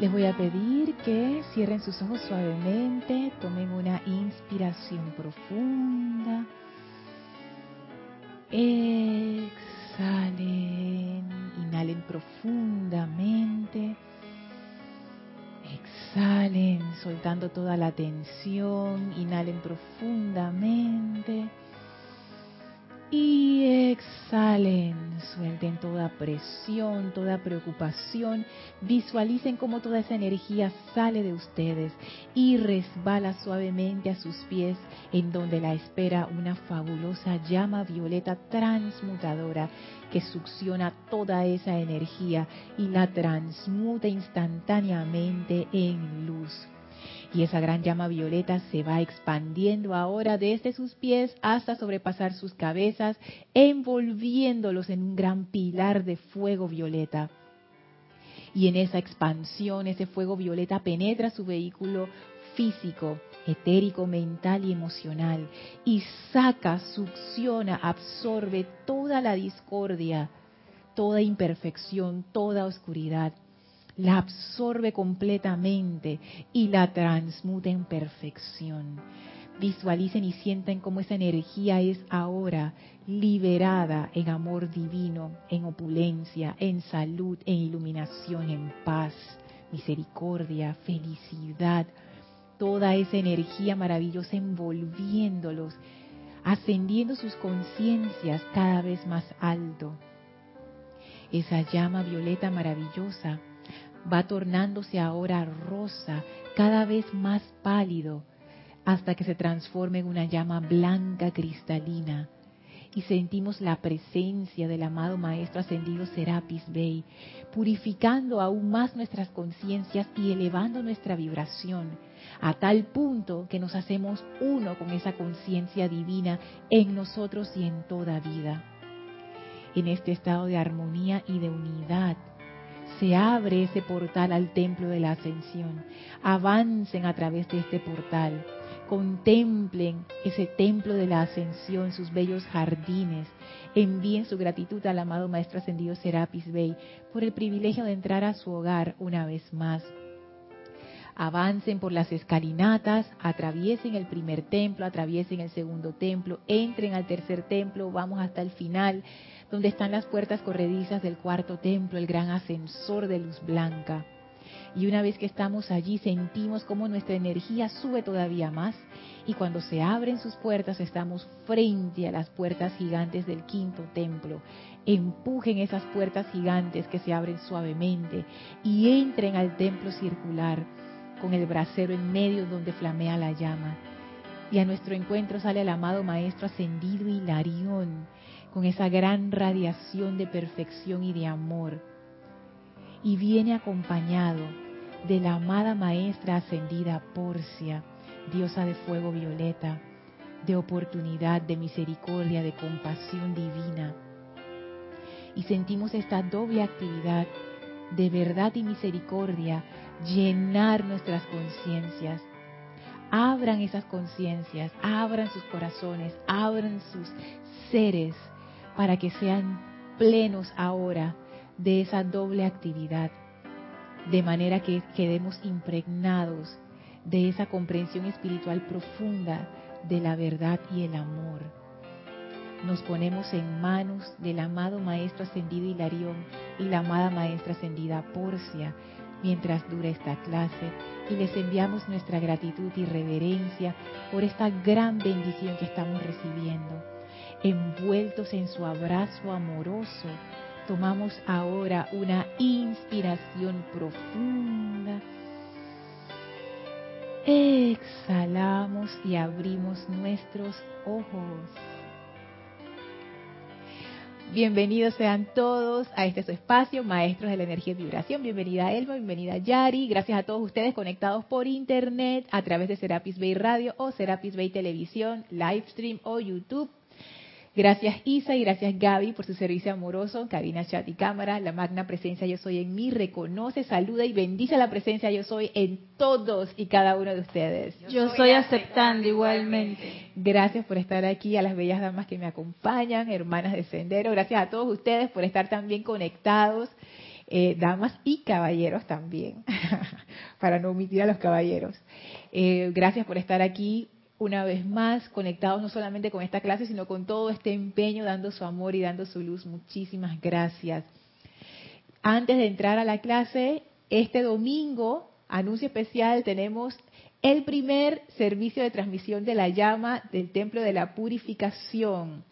Les voy a pedir que cierren sus ojos suavemente, tomen una inspiración profunda. Exhalen, inhalen profundamente. Exhalen, soltando toda la tensión, inhalen profundamente. Y exhalen, suelten toda presión, toda preocupación. Visualicen cómo toda esa energía sale de ustedes y resbala suavemente a sus pies, en donde la espera una fabulosa llama violeta transmutadora que succiona toda esa energía y la transmuta instantáneamente en luz y esa gran llama violeta se va expandiendo ahora desde sus pies hasta sobrepasar sus cabezas, envolviéndolos en un gran pilar de fuego violeta. Y en esa expansión, ese fuego violeta penetra su vehículo físico, etérico, mental y emocional y saca, succiona, absorbe toda la discordia, toda imperfección, toda oscuridad la absorbe completamente y la transmuta en perfección. Visualicen y sienten cómo esa energía es ahora liberada en amor divino, en opulencia, en salud, en iluminación, en paz, misericordia, felicidad. Toda esa energía maravillosa envolviéndolos, ascendiendo sus conciencias cada vez más alto. Esa llama violeta maravillosa va tornándose ahora rosa, cada vez más pálido, hasta que se transforma en una llama blanca cristalina. Y sentimos la presencia del amado Maestro Ascendido Serapis Bey, purificando aún más nuestras conciencias y elevando nuestra vibración, a tal punto que nos hacemos uno con esa conciencia divina en nosotros y en toda vida. En este estado de armonía y de unidad, se abre ese portal al templo de la ascensión. Avancen a través de este portal. Contemplen ese templo de la ascensión, sus bellos jardines. Envíen su gratitud al amado Maestro Ascendido Serapis Bey por el privilegio de entrar a su hogar una vez más. Avancen por las escalinatas, atraviesen el primer templo, atraviesen el segundo templo, entren al tercer templo, vamos hasta el final donde están las puertas corredizas del cuarto templo, el gran ascensor de luz blanca. Y una vez que estamos allí sentimos como nuestra energía sube todavía más y cuando se abren sus puertas estamos frente a las puertas gigantes del quinto templo. Empujen esas puertas gigantes que se abren suavemente y entren al templo circular con el brasero en medio donde flamea la llama. Y a nuestro encuentro sale el amado Maestro ascendido Hilarión con esa gran radiación de perfección y de amor. Y viene acompañado de la amada maestra ascendida Porcia, diosa de fuego violeta, de oportunidad, de misericordia, de compasión divina. Y sentimos esta doble actividad de verdad y misericordia llenar nuestras conciencias. Abran esas conciencias, abran sus corazones, abran sus seres para que sean plenos ahora de esa doble actividad, de manera que quedemos impregnados de esa comprensión espiritual profunda de la verdad y el amor. Nos ponemos en manos del amado Maestro Ascendido Hilarión y la amada Maestra Ascendida Porcia mientras dura esta clase y les enviamos nuestra gratitud y reverencia por esta gran bendición que estamos recibiendo envueltos en su abrazo amoroso, tomamos ahora una inspiración profunda. Exhalamos y abrimos nuestros ojos. Bienvenidos sean todos a este su espacio, Maestros de la Energía y Vibración. Bienvenida Elma, bienvenida Yari. Gracias a todos ustedes conectados por internet a través de Serapis Bay Radio o Serapis Bay Televisión, Livestream o YouTube. Gracias Isa y gracias Gaby por su servicio amoroso, cabina, chat y cámara. La magna presencia yo soy en mí reconoce, saluda y bendice la presencia yo soy en todos y cada uno de ustedes. Yo, estoy aceptando igualmente. Gracias por estar aquí, a las bellas damas que me acompañan, hermanas de Sendero. Gracias a todos ustedes por estar también conectados eh, damas y caballeros también, para no omitir a los caballeros. Eh, gracias por estar aquí una vez más, conectados no solamente con esta clase, sino con todo este empeño, dando su amor y dando su luz. Muchísimas gracias. Antes de entrar a la clase, este domingo, anuncio especial, tenemos el primer servicio de transmisión de la llama del Templo de la Purificación.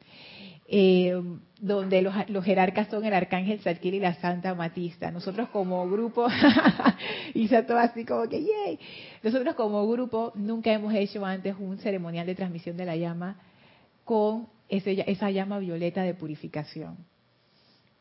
Eh, donde los, jerarcas son el arcángel Zadkiel y la Santa Matista. Nosotros como grupo, hice todo así como que, ¡yay! Nosotros como grupo nunca hemos hecho antes un ceremonial de transmisión de la llama con ese, esa llama violeta de purificación.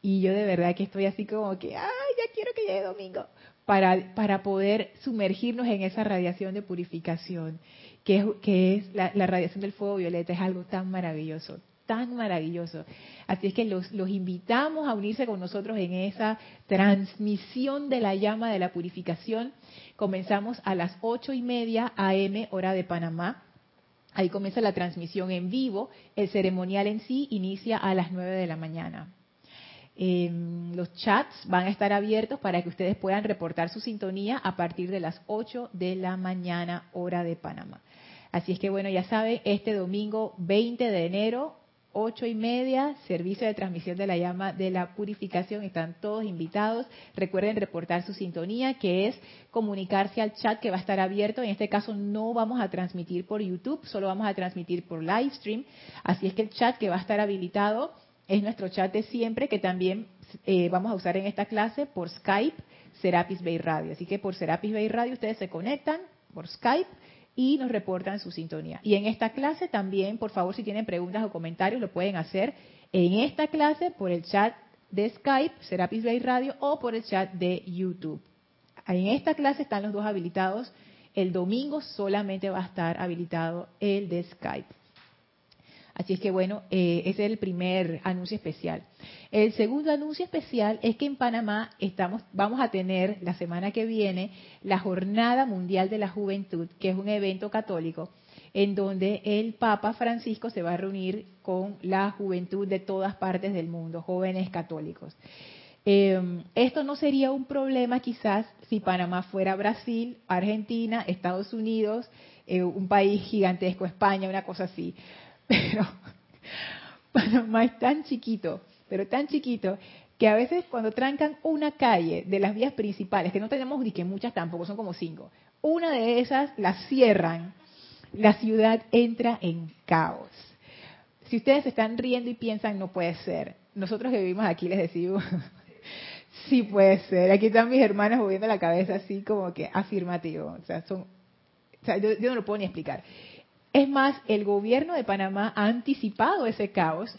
Y yo de verdad que estoy así como que, ¡ay, ya quiero que llegue domingo! Para, para poder sumergirnos en esa radiación de purificación, que es, que es la radiación del fuego violeta, es algo tan maravilloso, tan maravilloso. Así es que los, los, invitamos a unirse con nosotros en esa transmisión de la llama de la purificación. Comenzamos a las ocho y media AM, hora de Panamá. Ahí comienza la transmisión en vivo. El ceremonial en sí inicia a las nueve de la mañana. los chats van a estar abiertos para que ustedes puedan reportar su sintonía a partir de las 8 de la mañana, hora de Panamá. Así es que bueno, ya saben, este domingo 20 de enero ocho y media, servicio de transmisión de la llama de la purificación. Están todos invitados. Recuerden reportar su sintonía, que es comunicarse al chat que va a estar abierto. En este caso no vamos a transmitir por YouTube, solo vamos a transmitir por live stream. Así es que el chat que va a estar habilitado es nuestro chat de siempre, que también eh, vamos a usar en esta clase por Skype, Serapis Bay Radio. Así que por Serapis Bay Radio ustedes se conectan por Skype y nos reportan su sintonía. Y en esta clase también, por favor, si tienen preguntas o comentarios, lo pueden hacer en esta clase por el chat de Skype, Serapis Bay Radio, o por el chat de YouTube. En esta clase están los dos habilitados. El domingo solamente va a estar habilitado el de Skype. Así es que bueno, eh, ese es el primer anuncio especial. El segundo anuncio especial es que en Panamá estamos, vamos a tener la semana que viene la Jornada Mundial de la Juventud, que es un evento católico en donde el Papa Francisco se va a reunir con la juventud de todas partes del mundo, jóvenes católicos. Eh, esto no sería un problema quizás si Panamá fuera Brasil, Argentina, Estados Unidos, eh, un país gigantesco, España, una cosa así. Pero Panamá es tan chiquito, pero tan chiquito, que a veces cuando trancan una calle de las vías principales, que no tenemos ni que muchas tampoco, son como cinco, una de esas la cierran, la ciudad entra en caos. Si ustedes se están riendo y piensan, no puede ser, nosotros que vivimos aquí les decimos, sí puede ser. Aquí están mis hermanas moviendo la cabeza así como que afirmativo. O sea, son, o sea yo no lo puedo ni explicar. Es más, el gobierno de Panamá ha anticipado ese caos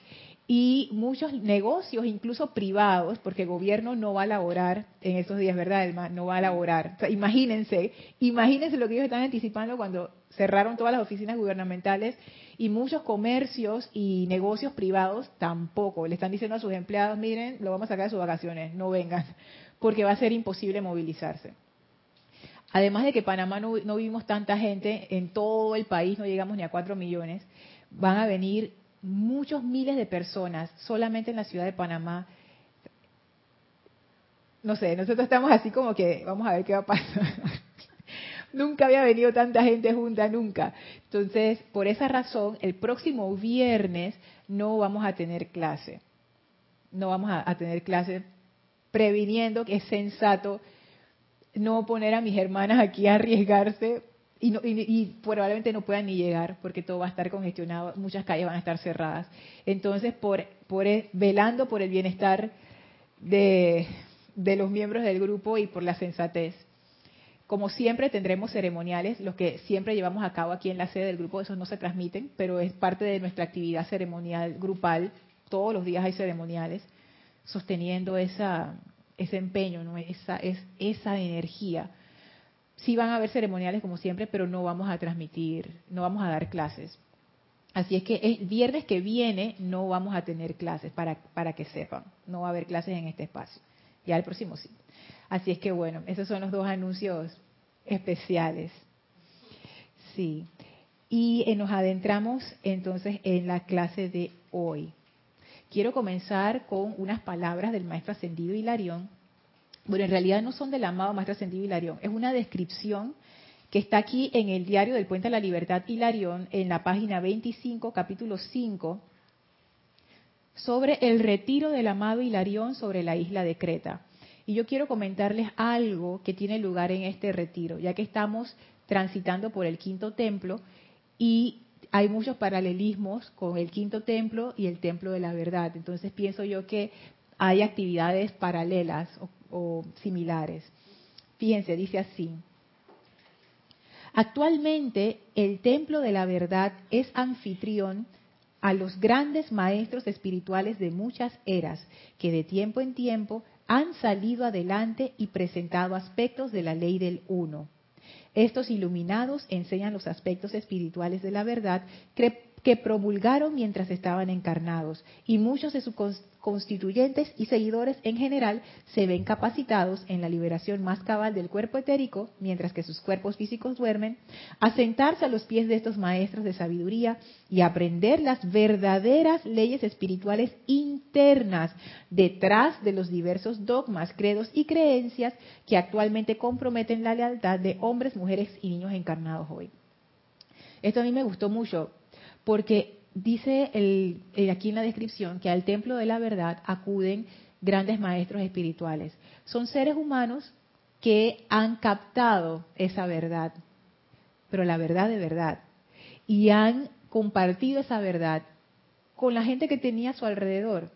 y muchos negocios, incluso privados, porque el gobierno no va a laborar en esos días, ¿verdad, No va a laborar. imagínense, imagínense lo que ellos están anticipando cuando cerraron todas las oficinas gubernamentales y muchos comercios y negocios privados tampoco. Le están diciendo a sus empleados, miren, lo vamos a sacar de sus vacaciones, no vengan, porque va a ser imposible movilizarse. Además de que Panamá no, vimos tanta gente, en todo el país no llegamos ni a cuatro millones, van a venir muchos miles de personas solamente en la ciudad de Panamá. No sé, nosotros estamos así como que vamos a ver qué va a pasar. nunca había venido tanta gente junta, nunca. Entonces, por esa razón, el próximo viernes no vamos a tener clase. No vamos a tener clase previniendo que es sensato no poner a mis hermanas aquí a arriesgarse y, probablemente no puedan ni llegar porque todo va a estar congestionado, muchas calles van a estar cerradas. Entonces, por, por e, velando por el bienestar de, de los miembros del grupo y por la sensatez, como siempre tendremos ceremoniales, los que siempre llevamos a cabo aquí en la sede del grupo, esos no se transmiten, pero es parte de nuestra actividad ceremonial grupal. Todos los días hay ceremoniales sosteniendo esa, ese empeño, ¿no? esa, es, esa energía. Sí van a haber ceremoniales como siempre, pero no vamos a transmitir, no vamos a dar clases. Así es que el viernes que viene no vamos a tener clases, para, para que sepan. No va a haber clases en este espacio. Ya el próximo sí. Así es que bueno, esos son los dos anuncios especiales. Sí. Y eh, nos adentramos entonces en la clase de hoy. Quiero comenzar con unas palabras del maestro ascendido Hilarión bueno, en realidad no son del amado Maestro Ascendido Hilarión, es una descripción que está aquí en el diario del Puente de la Libertad Hilarión, en la página 25, capítulo 5, sobre el retiro del amado Hilarión sobre la isla de Creta. Y yo quiero comentarles algo que tiene lugar en este retiro, ya que estamos transitando por el quinto templo y hay muchos paralelismos con el quinto templo y el templo de la verdad. Entonces pienso yo que hay actividades paralelas o, similares. Fíjense, dice así. Actualmente el templo de la verdad es anfitrión a los grandes maestros espirituales de muchas eras que de tiempo en tiempo han salido adelante y presentado aspectos de la ley del uno. Estos iluminados enseñan los aspectos espirituales de la verdad promulgaron mientras estaban encarnados y muchos de sus constituyentes y seguidores en general se ven capacitados en la liberación más cabal del cuerpo etérico, mientras que sus cuerpos físicos duermen, a sentarse a los pies de estos maestros de sabiduría y aprender las verdaderas leyes espirituales internas detrás de los diversos dogmas, credos y creencias que actualmente comprometen la lealtad de hombres, mujeres y niños encarnados hoy. Esto a mí me gustó mucho porque dice el, aquí en la descripción que al templo de la verdad acuden grandes maestros espirituales. Son seres humanos que han captado esa verdad, pero la verdad de verdad, y han compartido esa verdad con la gente que tenía a su alrededor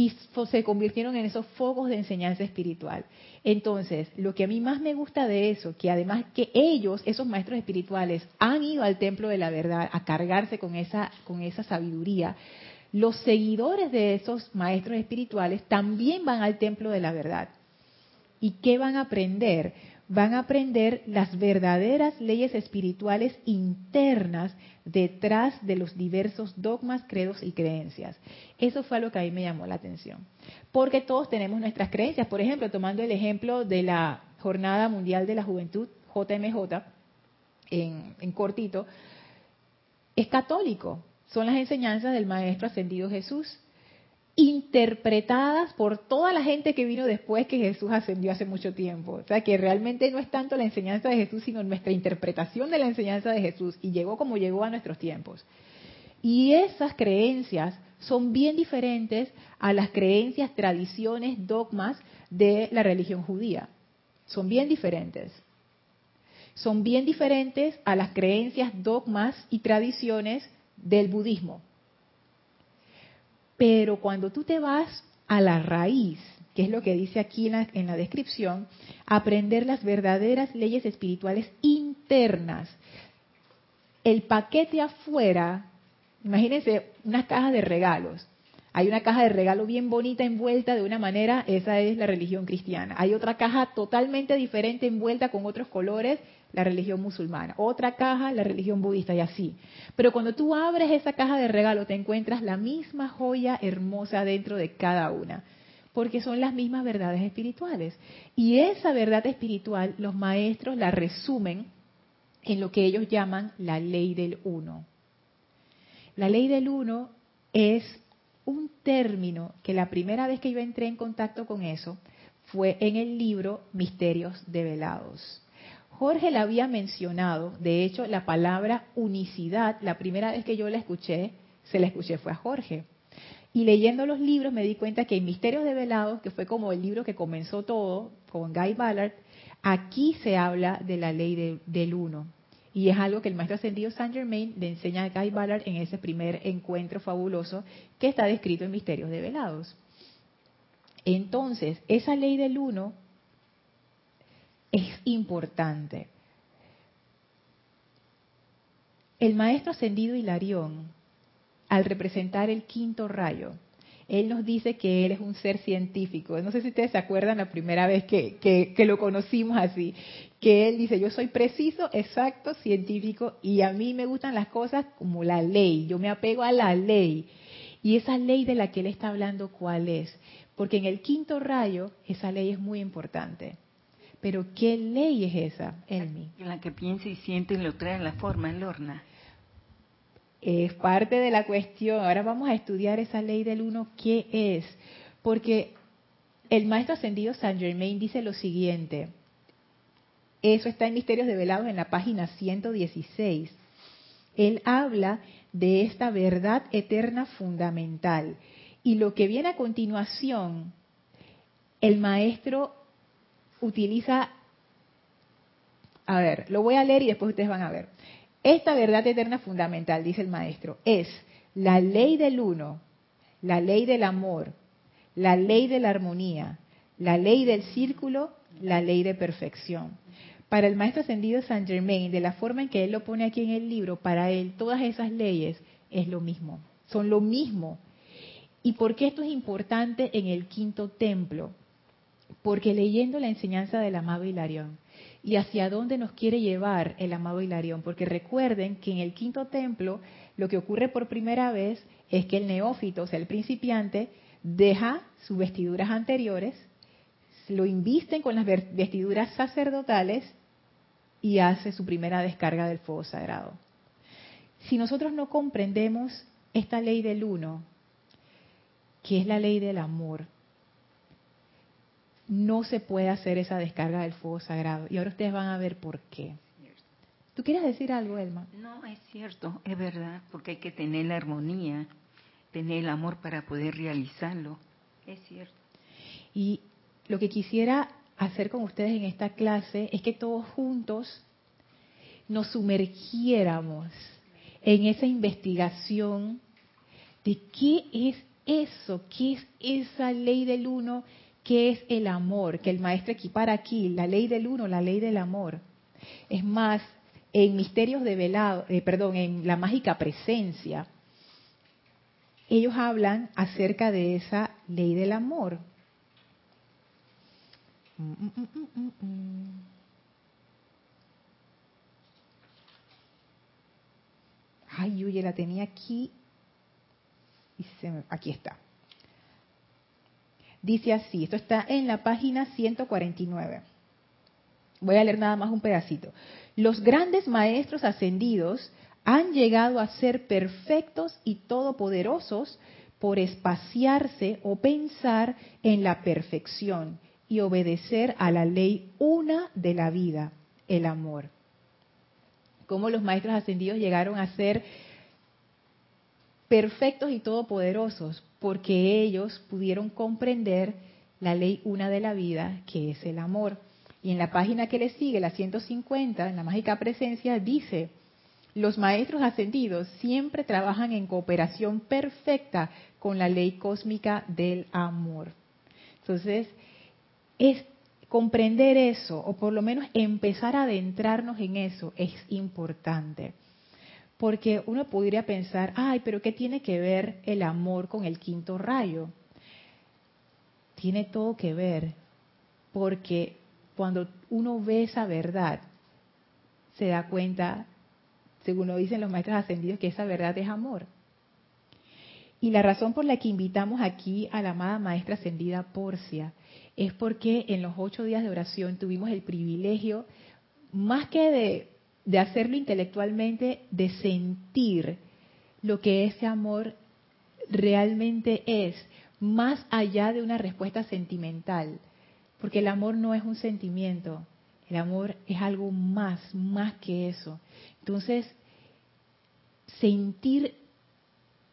y se convirtieron en esos focos de enseñanza espiritual. Entonces, lo que a mí más me gusta de eso, que además que ellos, esos maestros espirituales, han ido al templo de la verdad a cargarse con esa, con esa sabiduría, los seguidores de esos maestros espirituales también van al templo de la verdad. ¿Y qué van a aprender? Van a aprender las verdaderas leyes espirituales internas detrás de los diversos dogmas, credos y creencias. Eso fue lo que a mí me llamó la atención. Porque todos tenemos nuestras creencias. Por ejemplo, tomando el ejemplo de la Jornada Mundial de la Juventud, JMJ, en, en cortito, es católico. Son las enseñanzas del Maestro Ascendido Jesús interpretadas por toda la gente que vino después que Jesús ascendió hace mucho tiempo. O sea, que realmente no es tanto la enseñanza de Jesús, sino nuestra interpretación de la enseñanza de Jesús y llegó como llegó a nuestros tiempos. Y esas creencias son bien diferentes a las creencias, tradiciones, dogmas de la religión judía. Son bien diferentes. Son bien diferentes a las creencias, dogmas y tradiciones del budismo. Pero cuando tú te vas a la raíz, que es lo que dice aquí en la, descripción, aprender las verdaderas leyes espirituales internas. El paquete afuera, imagínense unas cajas de regalos. Hay una caja de regalo bien bonita envuelta de una manera, esa es la religión cristiana. Hay otra caja totalmente diferente envuelta con otros colores, la religión musulmana, otra caja, la religión budista y así. Pero cuando tú abres esa caja de regalo te encuentras la misma joya hermosa dentro de cada una, porque son las mismas verdades espirituales. Y esa verdad espiritual los maestros la resumen en lo que ellos llaman la ley del uno. La ley del uno es un término que la primera vez que yo entré en contacto con eso fue en el libro Misterios Develados Jorge la había mencionado, de hecho la palabra unicidad, la primera vez que yo la escuché, se la escuché fue a Jorge. Y leyendo los libros me di cuenta que en Misterios de Velados, que fue como el libro que comenzó todo, con Guy Ballard, aquí se habla de la ley del uno. Y es algo que el maestro ascendido Saint Germain le enseña a Guy Ballard en ese primer encuentro fabuloso que está descrito en Misterios de Velados. Entonces, esa ley del uno es importante. El maestro ascendido Hilarión, al representar el quinto rayo, él nos dice que él es un ser científico. No sé si ustedes se acuerdan la primera vez que, que, lo conocimos así, que él dice, yo soy preciso, exacto, científico, y a mí me gustan las cosas como la ley, yo me apego a la ley. Y esa ley de la que él está hablando, ¿cuál es? Porque en el quinto rayo, esa ley es muy importante. Pero ¿qué ley es esa, Elmi? La que piensa y siente y lo trae en la forma, en Lorna. Es parte de la cuestión. Ahora vamos a estudiar esa ley del uno, ¿qué es? Porque el maestro ascendido Saint Germain dice lo siguiente. Eso está en Misterios Develados en la página 116. Él habla de esta verdad eterna fundamental. Y lo que viene a continuación, el maestro utiliza, a ver, lo voy a leer y después ustedes van a ver. Esta verdad eterna fundamental, dice el maestro, es la ley del uno, la ley del amor, la ley de la armonía, la ley del círculo, la ley de perfección. Para el maestro ascendido Saint Germain, de la forma en que él lo pone aquí en el libro, para él todas esas leyes es lo mismo, son lo mismo. ¿Y por qué esto es importante en el quinto templo? Porque leyendo la enseñanza del amado Hilarión y hacia dónde nos quiere llevar el amado Hilarión, porque recuerden que en el quinto templo lo que ocurre por primera vez es que el neófito, o sea, el principiante, deja sus vestiduras anteriores, lo invisten con las vestiduras sacerdotales y hace su primera descarga del fuego sagrado. Si nosotros no comprendemos esta ley del uno, que es la ley del amor, no se puede hacer esa descarga del fuego sagrado. Y ahora ustedes van a ver por qué. ¿Tú quieres decir algo, Elma? No, es cierto, es verdad, porque hay que tener la armonía, tener el amor para poder realizarlo. Es cierto. Y lo que quisiera hacer con ustedes en esta clase es que todos juntos nos sumergiéramos en esa investigación de qué es eso, qué es esa ley del uno, qué es el amor, que el maestro equipara aquí, la ley del uno, la ley del amor. Es más, en Misterios de Velado, eh, perdón, en la mágica presencia, ellos hablan acerca de esa ley del amor. Ay, oye, la tenía aquí y se aquí está. Dice así, esto está en la página 149. Voy a leer nada más un pedacito. Los grandes maestros ascendidos han llegado a ser perfectos y todopoderosos por espaciarse o pensar en la perfección y obedecer a la ley una de la vida, el amor. Cómo los maestros ascendidos llegaron a ser perfectos y todopoderosos, porque ellos pudieron comprender la ley una de la vida, que es el amor. Y en la página que le sigue, la 150, en la mágica presencia, dice, los maestros ascendidos siempre trabajan en cooperación perfecta con la ley cósmica del amor. Entonces, es comprender eso, o por lo menos empezar a adentrarnos en eso, es importante. Porque uno podría pensar, ay, pero ¿qué tiene que ver el amor con el quinto rayo? Tiene todo que ver, porque cuando uno ve esa verdad, se da cuenta, según lo dicen los maestros ascendidos, que esa verdad es amor. Y la razón por la que invitamos aquí a la amada maestra ascendida Porcia es porque en los ocho días de oración tuvimos el privilegio, más que de, de hacerlo intelectualmente, de sentir lo que ese amor realmente es, más allá de una respuesta sentimental porque el amor no es un sentimiento, el amor es algo más, más que eso. Entonces, sentir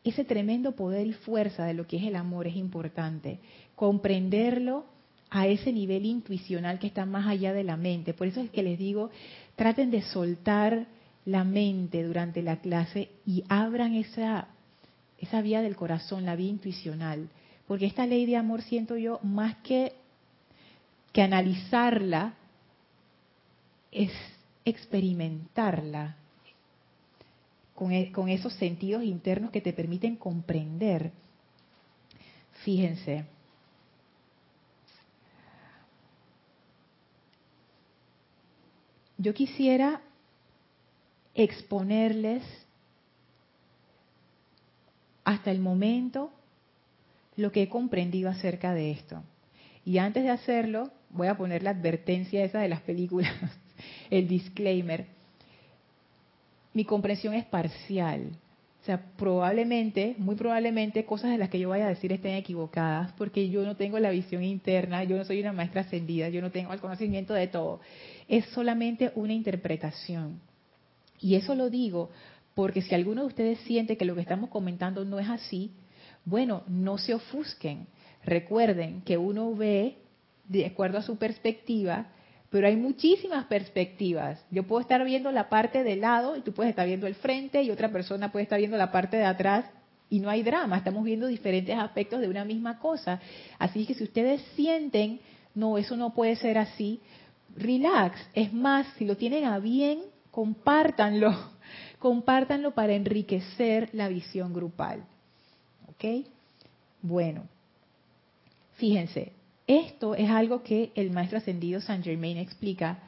ese tremendo poder y fuerza de lo que es el amor es importante. Comprenderlo a ese nivel intuicional que está más allá de la mente. Por eso es que les digo, traten de soltar la mente durante la clase y abran esa, esa vía del corazón, la vía intuicional. Porque esta ley de amor siento yo más que que analizarla es experimentarla con, e, con esos sentidos internos que te permiten comprender. Fíjense. Yo quisiera exponerles hasta el momento lo que he comprendido acerca de esto. Y antes de hacerlo, voy a poner la advertencia esa de las películas, el disclaimer. Mi comprensión es parcial. Sea, probablemente, muy probablemente, cosas de las que yo vaya a decir estén equivocadas, porque yo no tengo la visión interna, yo no soy una maestra ascendida, yo no tengo el conocimiento de todo. Es solamente una interpretación. Y eso lo digo porque si alguno de ustedes siente que lo que estamos comentando no es así, bueno, no se ofusquen. Recuerden que uno ve de acuerdo a su perspectiva, pero hay muchísimas perspectivas. Yo puedo estar viendo la parte del lado y tú puedes estar viendo el frente y otra persona puede estar viendo la parte de atrás y no hay drama, estamos viendo diferentes aspectos de una misma cosa. Así que si ustedes sienten, no, eso no puede ser así, relax. Es más, si lo tienen a bien, compártanlo, compártanlo para enriquecer la visión grupal. ¿Ok? Bueno, fíjense, esto es algo que el maestro ascendido Saint Germain explica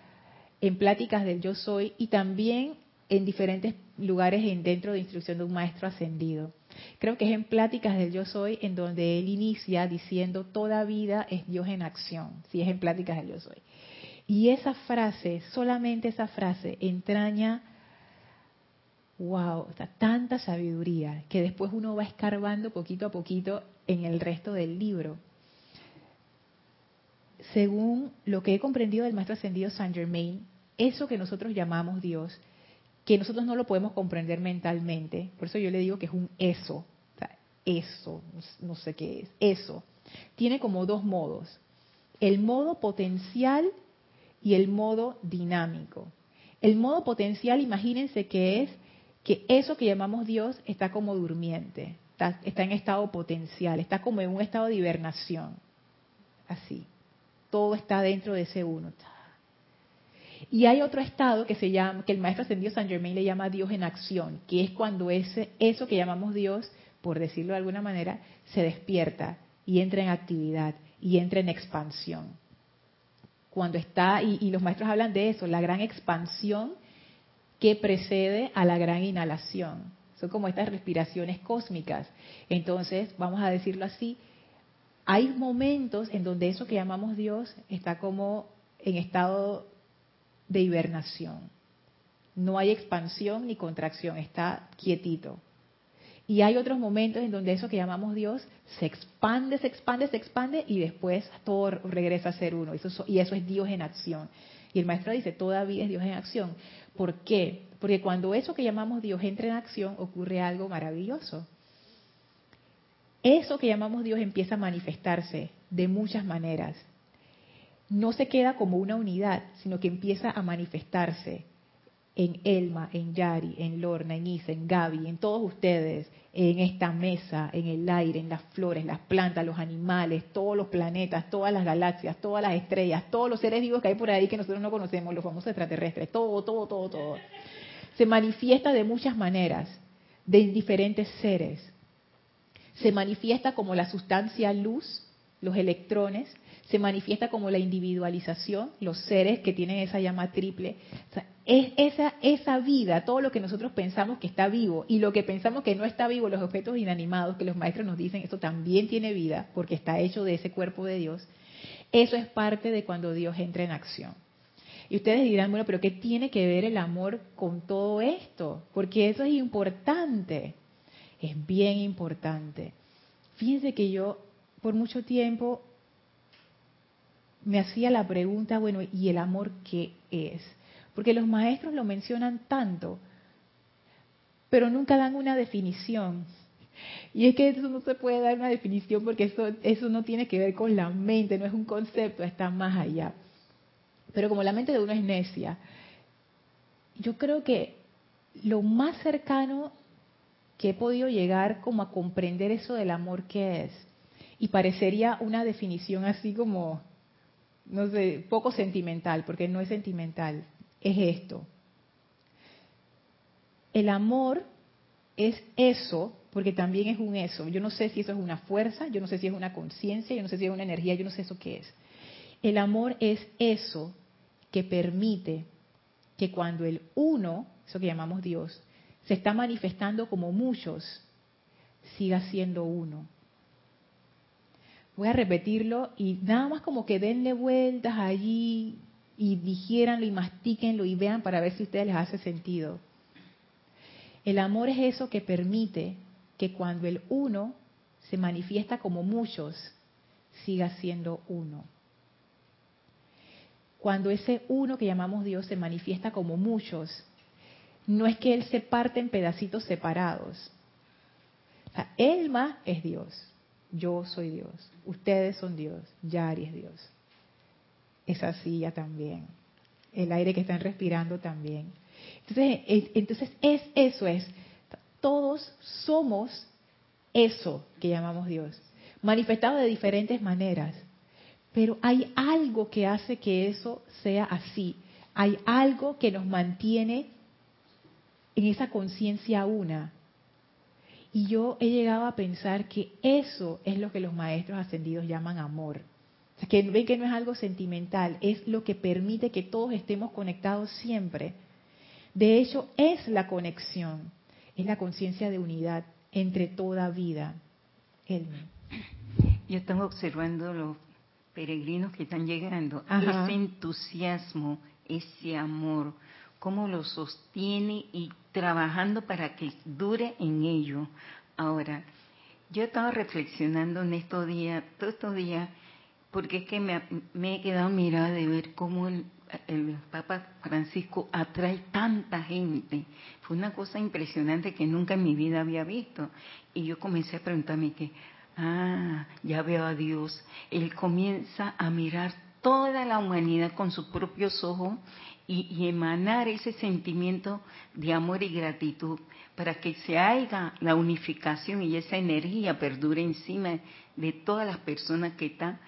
en pláticas del yo soy y también en diferentes lugares dentro de instrucción de un maestro ascendido. Creo que es en pláticas del yo soy en donde él inicia diciendo toda vida es Dios en acción, si es en pláticas del yo soy. Y esa frase, solamente esa frase, entraña, wow, tanta sabiduría que después uno va escarbando poquito a poquito en el resto del libro según lo que he comprendido del maestro ascendido Saint Germain, eso que nosotros llamamos Dios, que nosotros no lo podemos comprender mentalmente, por eso yo le digo que es un eso, eso, no sé qué es, eso, tiene como dos modos, el modo potencial y el modo dinámico. El modo potencial, imagínense que es que eso que llamamos Dios está como durmiente, está, está en estado potencial, está como en un estado de hibernación, así todo está dentro de ese uno. Y hay otro estado que se llama, que el maestro ascendido San Germain le llama Dios en acción, que es cuando ese, eso que llamamos Dios, por decirlo de alguna manera, se despierta y entra en actividad y entra en expansión. Cuando está, y, y los maestros hablan de eso, la gran expansión que precede a la gran inhalación. Son como estas respiraciones cósmicas. Entonces, vamos a decirlo así, hay momentos en donde eso que llamamos Dios está como en estado de hibernación. No hay expansión ni contracción, está quietito. Y hay otros momentos en donde eso que llamamos Dios se expande, se expande, se expande y después todo regresa a ser uno. y eso es Dios en acción. Y el maestro dice, todavía es Dios en acción. ¿Por qué? Porque cuando eso que llamamos Dios entra en acción ocurre algo maravilloso eso que llamamos Dios empieza a manifestarse de muchas maneras. No se queda como una unidad, sino que empieza a manifestarse en Elma, en Yari, en Lorna, en Isa, en Gaby, en todos ustedes, en esta mesa, en el aire, en las flores, las plantas, los animales, todos los planetas, todas las galaxias, todas las estrellas, todos los seres vivos que hay por ahí que nosotros no conocemos, los famosos extraterrestres, todo, todo, todo, todo. Se manifiesta de muchas maneras, de diferentes seres se manifiesta como la sustancia luz, los electrones, se manifiesta como la individualización, los seres que tienen esa llama triple. es esa, esa vida, todo lo que nosotros pensamos que está vivo y lo que pensamos que no está vivo, los objetos inanimados, que los maestros nos dicen, esto también tiene vida porque está hecho de ese cuerpo de Dios, eso es parte de cuando Dios entra en acción. Y ustedes dirán, bueno, pero ¿qué tiene que ver el amor con todo esto? Porque eso es importante es bien importante. Fíjense que yo por mucho tiempo me hacía la pregunta, bueno, ¿y el amor qué es? Porque los maestros lo mencionan tanto, pero nunca dan una definición. Y es que eso no se puede dar una definición porque eso, eso no tiene que ver con la mente, no es un concepto, está más allá. Pero como la mente de uno es necia, yo creo que lo más cercano que he podido llegar como a comprender eso del amor que es. Y parecería una definición así como, no sé, poco sentimental, porque no es sentimental, es esto. El amor es eso, porque también es un eso. Yo no sé si eso es una fuerza, yo no sé si es una conciencia, yo no sé si es una energía, yo no sé eso qué es. El amor es eso que permite que cuando el uno, eso que llamamos Dios, se está manifestando como muchos, siga siendo uno. Voy a repetirlo y nada más como que denle vueltas allí y digieranlo y mastíquenlo y vean para ver si a ustedes les hace sentido. El amor es eso que permite que cuando el uno se manifiesta como muchos, siga siendo uno. Cuando ese uno que llamamos Dios se manifiesta como muchos, no es que Él se parte en pedacitos separados. Elma es Dios, yo soy Dios, ustedes son Dios, Yari es Dios. Esa silla también, el aire que están respirando también. Entonces, entonces es eso es, todos somos eso que llamamos Dios, manifestado de diferentes maneras. Pero hay algo que hace que eso sea así. Hay algo que nos mantiene en esa conciencia una. Y yo he llegado a pensar que eso es lo que los maestros ascendidos llaman amor. O sea, que ven que no es algo sentimental, es lo que permite que todos estemos conectados siempre. De hecho, es la conexión, es la conciencia de unidad entre toda vida. Yo estaba observando los peregrinos que están llegando, ese entusiasmo, ese amor, cómo lo sostiene y trabajando para que dure en ello. Ahora, yo estaba reflexionando en estos días, todos estos días, porque es que me, me he quedado mirada de ver cómo el, el Papa Francisco atrae tanta gente. Fue una cosa impresionante que nunca en mi vida había visto. Y yo comencé a preguntarme que, ah, ya veo a Dios. Él comienza a mirar toda la humanidad con sus propios ojos y, emanar ese sentimiento de amor y gratitud para que se haga la unificación y esa energía perdure encima de todas las personas que están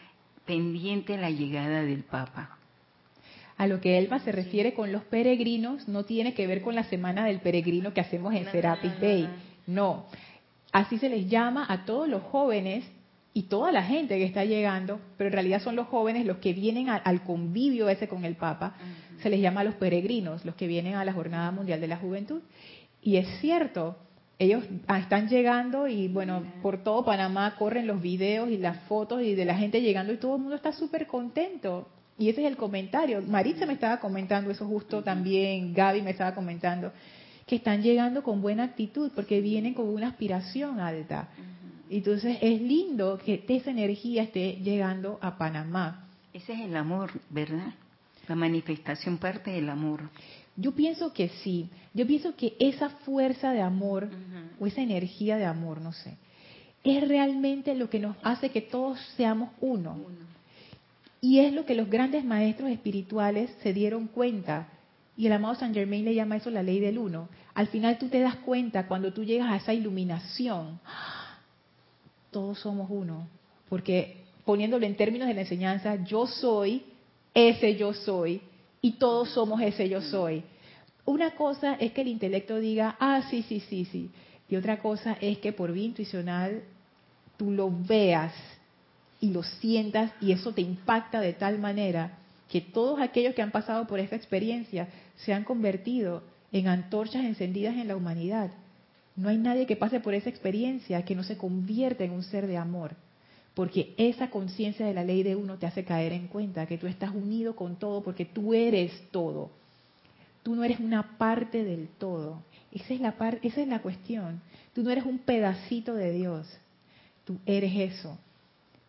pendientes de la llegada del Papa. A lo que Elma se refiere con los peregrinos no tiene que ver con la semana del peregrino que hacemos en Serapis Bay. No, así se les llama a todos los jóvenes y toda la gente que está llegando, pero en realidad son los jóvenes los que vienen al convivio ese con el Papa, se les llama los peregrinos, los que vienen a la Jornada Mundial de la Juventud. Y es cierto, ellos están llegando y bueno, por todo Panamá corren los videos y las fotos y de la gente llegando y todo el mundo está súper contento. Y ese es el comentario. Maritza me estaba comentando eso justo también, Gaby me estaba comentando, que están llegando con buena actitud porque vienen con una aspiración alta. Entonces es lindo que esa energía esté llegando a Panamá. Ese es el amor, ¿verdad? La manifestación parte del amor. Yo pienso que sí. Yo pienso que esa fuerza de amor o esa energía de amor, no sé, es realmente lo que nos hace que todos seamos uno. Y es lo que los grandes maestros espirituales se dieron cuenta. Y el amado Saint Germain le llama eso la ley del uno. Al final tú te das cuenta cuando tú llegas a esa iluminación, todos somos uno. Porque poniéndolo en términos de la enseñanza, yo soy ese yo soy y todos somos ese yo soy. Una cosa es que el intelecto diga, ah, sí, sí, sí, sí. Y otra cosa es que por vía intuicional tú lo veas y lo sientas y eso te impacta de tal manera que todos aquellos que han pasado por esta experiencia se han convertido en antorchas encendidas en la humanidad. No hay nadie que pase por esa experiencia que no se convierta en un ser de amor, porque esa conciencia de la ley de uno te hace caer en cuenta que tú estás unido con todo porque tú eres todo. Tú no eres una parte del todo. Esa es la, esa es la cuestión. Tú no eres un pedacito de Dios. Tú eres eso.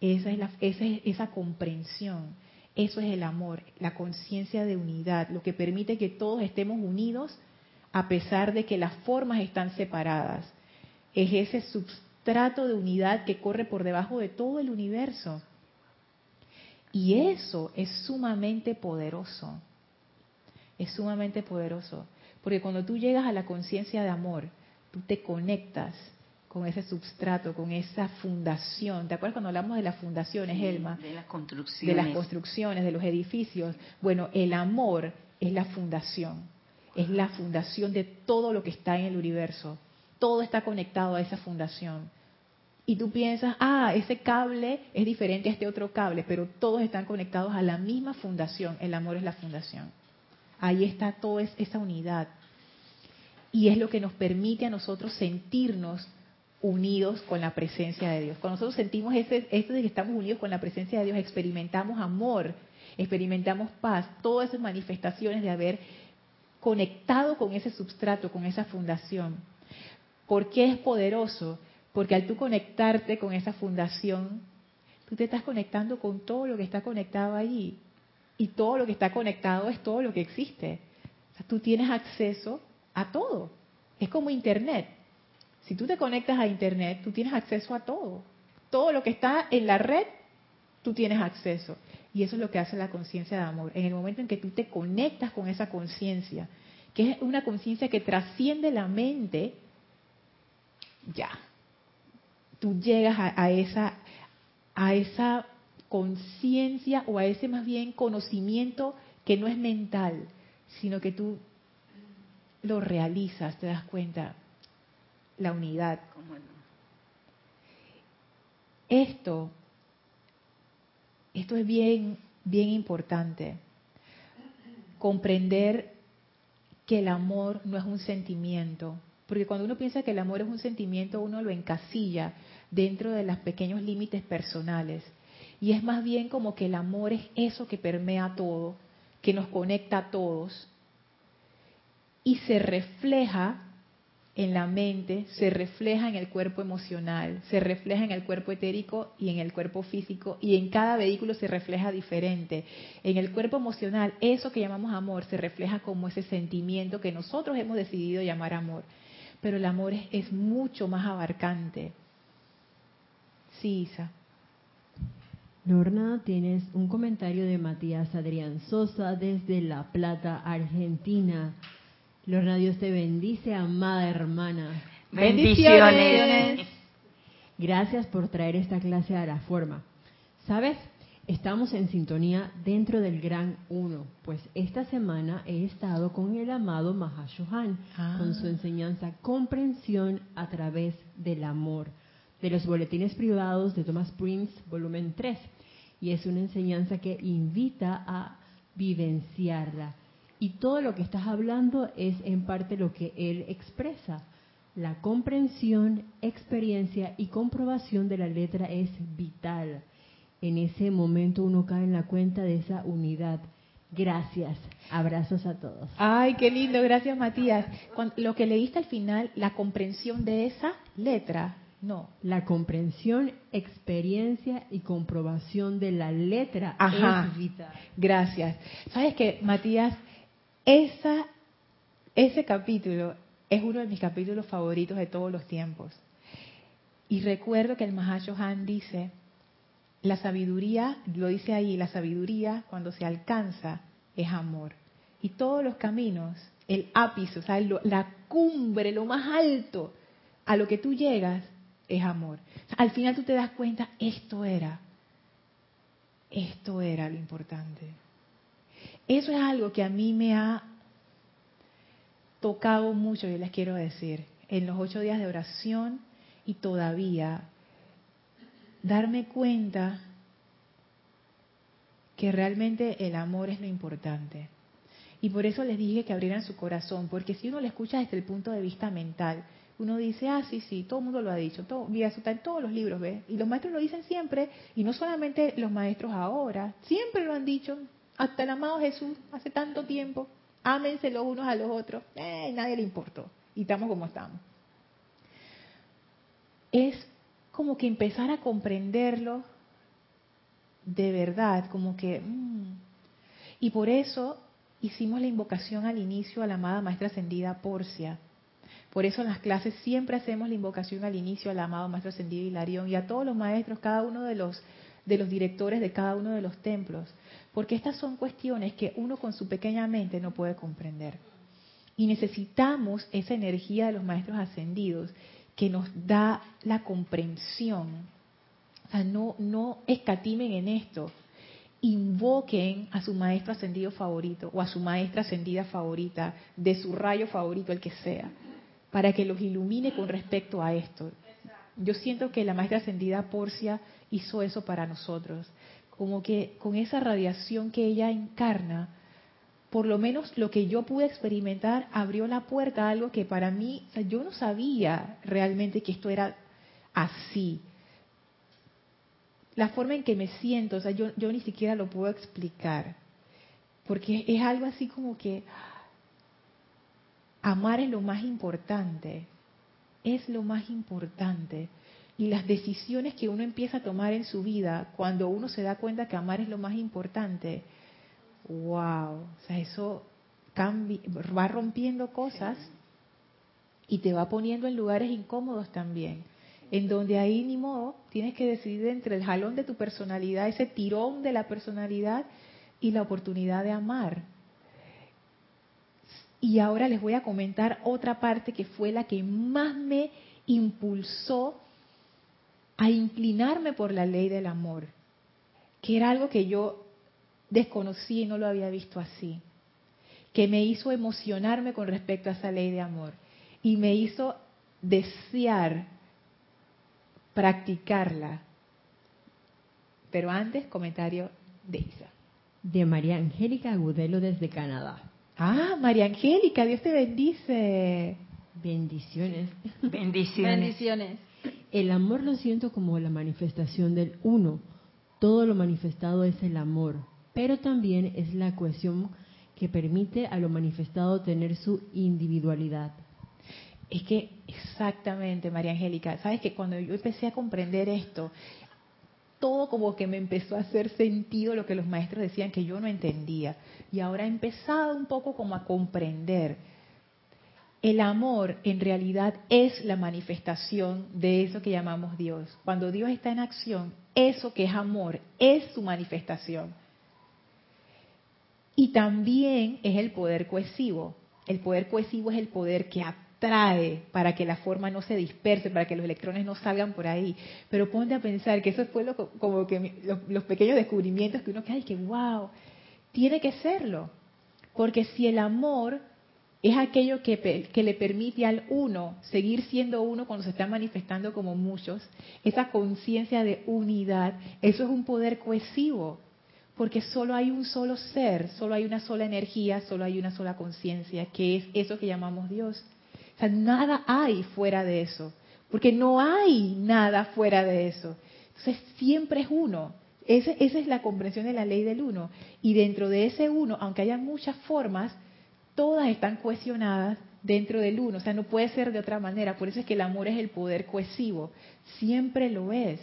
Esa es, la, esa, esa comprensión, eso es el amor, la conciencia de unidad, lo que permite que todos estemos unidos a pesar de que las formas están separadas. Es ese substrato de unidad que corre por debajo de todo el universo. Y eso es sumamente poderoso. Es sumamente poderoso. Porque cuando tú llegas a la conciencia de amor, tú te conectas con ese substrato, con esa fundación. ¿Te acuerdas cuando hablamos de las fundaciones, Elma? De las construcciones. De las construcciones, de los edificios. Bueno, el amor es la fundación. Es la fundación de todo lo que está en el universo. Todo está conectado a esa fundación. Y tú piensas, ah, ese cable es diferente a este otro cable, pero todos están conectados a la misma fundación. El amor es la fundación. Ahí está toda esa unidad. Y es lo que nos permite a nosotros sentirnos unidos con la presencia de Dios. Cuando nosotros sentimos ese, esto de que estamos unidos con la presencia de Dios, experimentamos amor, experimentamos paz, todas esas manifestaciones de haber conectado con ese substrato, con esa fundación. ¿Por qué es poderoso? Porque al tú conectarte con esa fundación, tú te estás conectando con todo lo que está conectado allí. Y todo lo que está conectado es todo lo que existe. Tú tienes acceso a todo. Es como Internet. Si tú te conectas a Internet, tú tienes acceso a todo. Todo lo que está en la red, tú tienes acceso. Y eso es lo que hace la conciencia de amor. En el momento en que tú te conectas con esa conciencia, que es una conciencia que trasciende la mente, ya. Tú llegas a, esa a esa conciencia o a ese más bien conocimiento que no es mental, sino que tú lo realizas, te das cuenta, la unidad. Esto, esto es bien, bien importante. Comprender que el amor no es un sentimiento, porque cuando uno piensa que el amor es un sentimiento, uno lo encasilla dentro de los pequeños límites personales. Y es más bien como que el amor es eso que permea todo, que nos conecta a todos y se refleja en la mente, se refleja en el cuerpo emocional, se refleja en el cuerpo etérico y en el cuerpo físico y en cada vehículo se refleja diferente. En el cuerpo emocional, eso que llamamos amor se refleja como ese sentimiento que nosotros hemos decidido llamar amor. Pero el amor es, mucho más abarcante. Sí, Isa. Lorna, tienes un comentario de Matías Adrián Sosa desde La Plata, Argentina. Lorna, Dios te bendice, amada hermana. Bendiciones. Gracias por traer esta clase a la forma. ¿Sabes? Estamos en sintonía dentro del Gran Uno, pues esta semana he estado con el amado Mahashohan, con su ah. enseñanza Comprensión a través del amor, de los boletines privados de Thomas Prince, volumen 3. Y es una enseñanza que invita a vivenciarla y todo lo que estás hablando es en parte lo que él expresa. La comprensión, experiencia y comprobación de la letra es vital. En ese momento uno cae en la cuenta de esa unidad. Gracias. Abrazos a todos. Ay, qué lindo. Gracias, Matías. lo que leíste al final, la comprensión de esa letra, no. La comprensión, experiencia y comprobación de la letra es vital. Gracias. ¿Sabes qué, Matías? Esa, ese capítulo es uno de mis capítulos favoritos de todos los tiempos. Y recuerdo que el Han dice, la sabiduría, lo dice ahí, la sabiduría cuando se alcanza es amor. Y todos los caminos, el ápice, o sea, la cumbre, lo más alto a lo que tú llegas es amor. al final tú te das cuenta, esto era, esto era lo importante. Eso es algo que a mí me ha tocado mucho, yo les quiero decir, en los ocho días de oración y todavía darme cuenta que realmente el amor es lo importante. Y por eso les dije que abrieran su corazón, porque si uno lo escucha desde el punto de vista mental, uno dice, ah, sí, sí, todo el mundo lo ha dicho, todo, mira, está en todos los libros, ¿ves? Y los maestros lo dicen siempre, y no solamente los maestros ahora, siempre lo han dicho, hasta el amado Jesús, hace tanto tiempo, ámense los unos a los otros, eh, nadie le importó, y estamos como estamos. Es como que empezar a comprenderlo de verdad, como que... Mm. Y por eso hicimos la invocación al inicio a la amada Maestra Ascendida Porcia. Por eso en las clases siempre hacemos la invocación al inicio al amado Maestro Ascendido Hilarión y a todos los maestros, cada uno de los, de los directores de cada uno de los templos. Porque estas son cuestiones que uno con su pequeña mente no puede comprender. Y necesitamos esa energía de los maestros ascendidos que nos da la comprensión. O sea, no, no escatimen en esto. Invoquen a su maestro ascendido favorito o a su maestra ascendida favorita, de su rayo favorito, el que sea, para que los ilumine con respecto a esto. Yo siento que la maestra ascendida Porcia hizo eso para nosotros como que con esa radiación que ella encarna, por lo menos lo que yo pude experimentar abrió la puerta a algo que para mí, o sea, yo no sabía realmente que esto era así. La forma en que me siento, o sea, yo, yo ni siquiera lo puedo explicar, porque es algo así como que amar es lo más importante. es lo más importante. Y las decisiones que uno empieza a tomar en su vida, cuando uno se da cuenta que amar es lo más importante, wow, o sea, eso cambia, va rompiendo cosas y te va poniendo en lugares incómodos también, en donde ahí ni modo tienes que decidir entre el jalón de tu personalidad, ese tirón de la personalidad y la oportunidad de amar. Y ahora les voy a comentar otra parte que fue la que más me impulsó a inclinarme por la ley del amor, que era algo que yo desconocí y no lo había visto así, que me hizo emocionarme con respecto a esa ley de amor y me hizo desear practicarla. Pero antes, comentario de Isa. De María Angélica Agudelo desde Canadá. Ah, María Angélica, Dios te bendice. Bendiciones. Bendiciones. Bendiciones. El amor lo siento como la manifestación del uno. Todo lo manifestado es el amor, pero también es la cohesión que permite a lo manifestado tener su individualidad. Es que exactamente, María Angélica, sabes que cuando yo empecé a comprender esto, todo como que me empezó a hacer sentido lo que los maestros decían que yo no entendía. Y ahora he empezado un poco como a comprender. El amor en realidad es la manifestación de eso que llamamos Dios. Cuando Dios está en acción, eso que es amor es su manifestación. Y también es el poder cohesivo. El poder cohesivo es el poder que trae para que la forma no se disperse, para que los electrones no salgan por ahí. Pero ponte a pensar que eso fue lo, como que los, pequeños descubrimientos que uno que, que wow, tiene que serlo. Porque si el amor es aquello que, que, le permite al uno seguir siendo uno cuando se está manifestando como muchos, esa conciencia de unidad, eso es un poder cohesivo, porque solo hay un solo ser, solo hay una sola energía, solo hay una sola conciencia, que es eso que llamamos Dios nada hay fuera de eso, porque no hay nada fuera de eso. Entonces siempre es uno. esa es la comprensión de la ley del uno. Y dentro de ese uno, aunque haya muchas formas, todas están cohesionadas dentro del uno. O sea, no puede ser de otra manera. Por eso es que el amor es el poder cohesivo. Siempre lo es.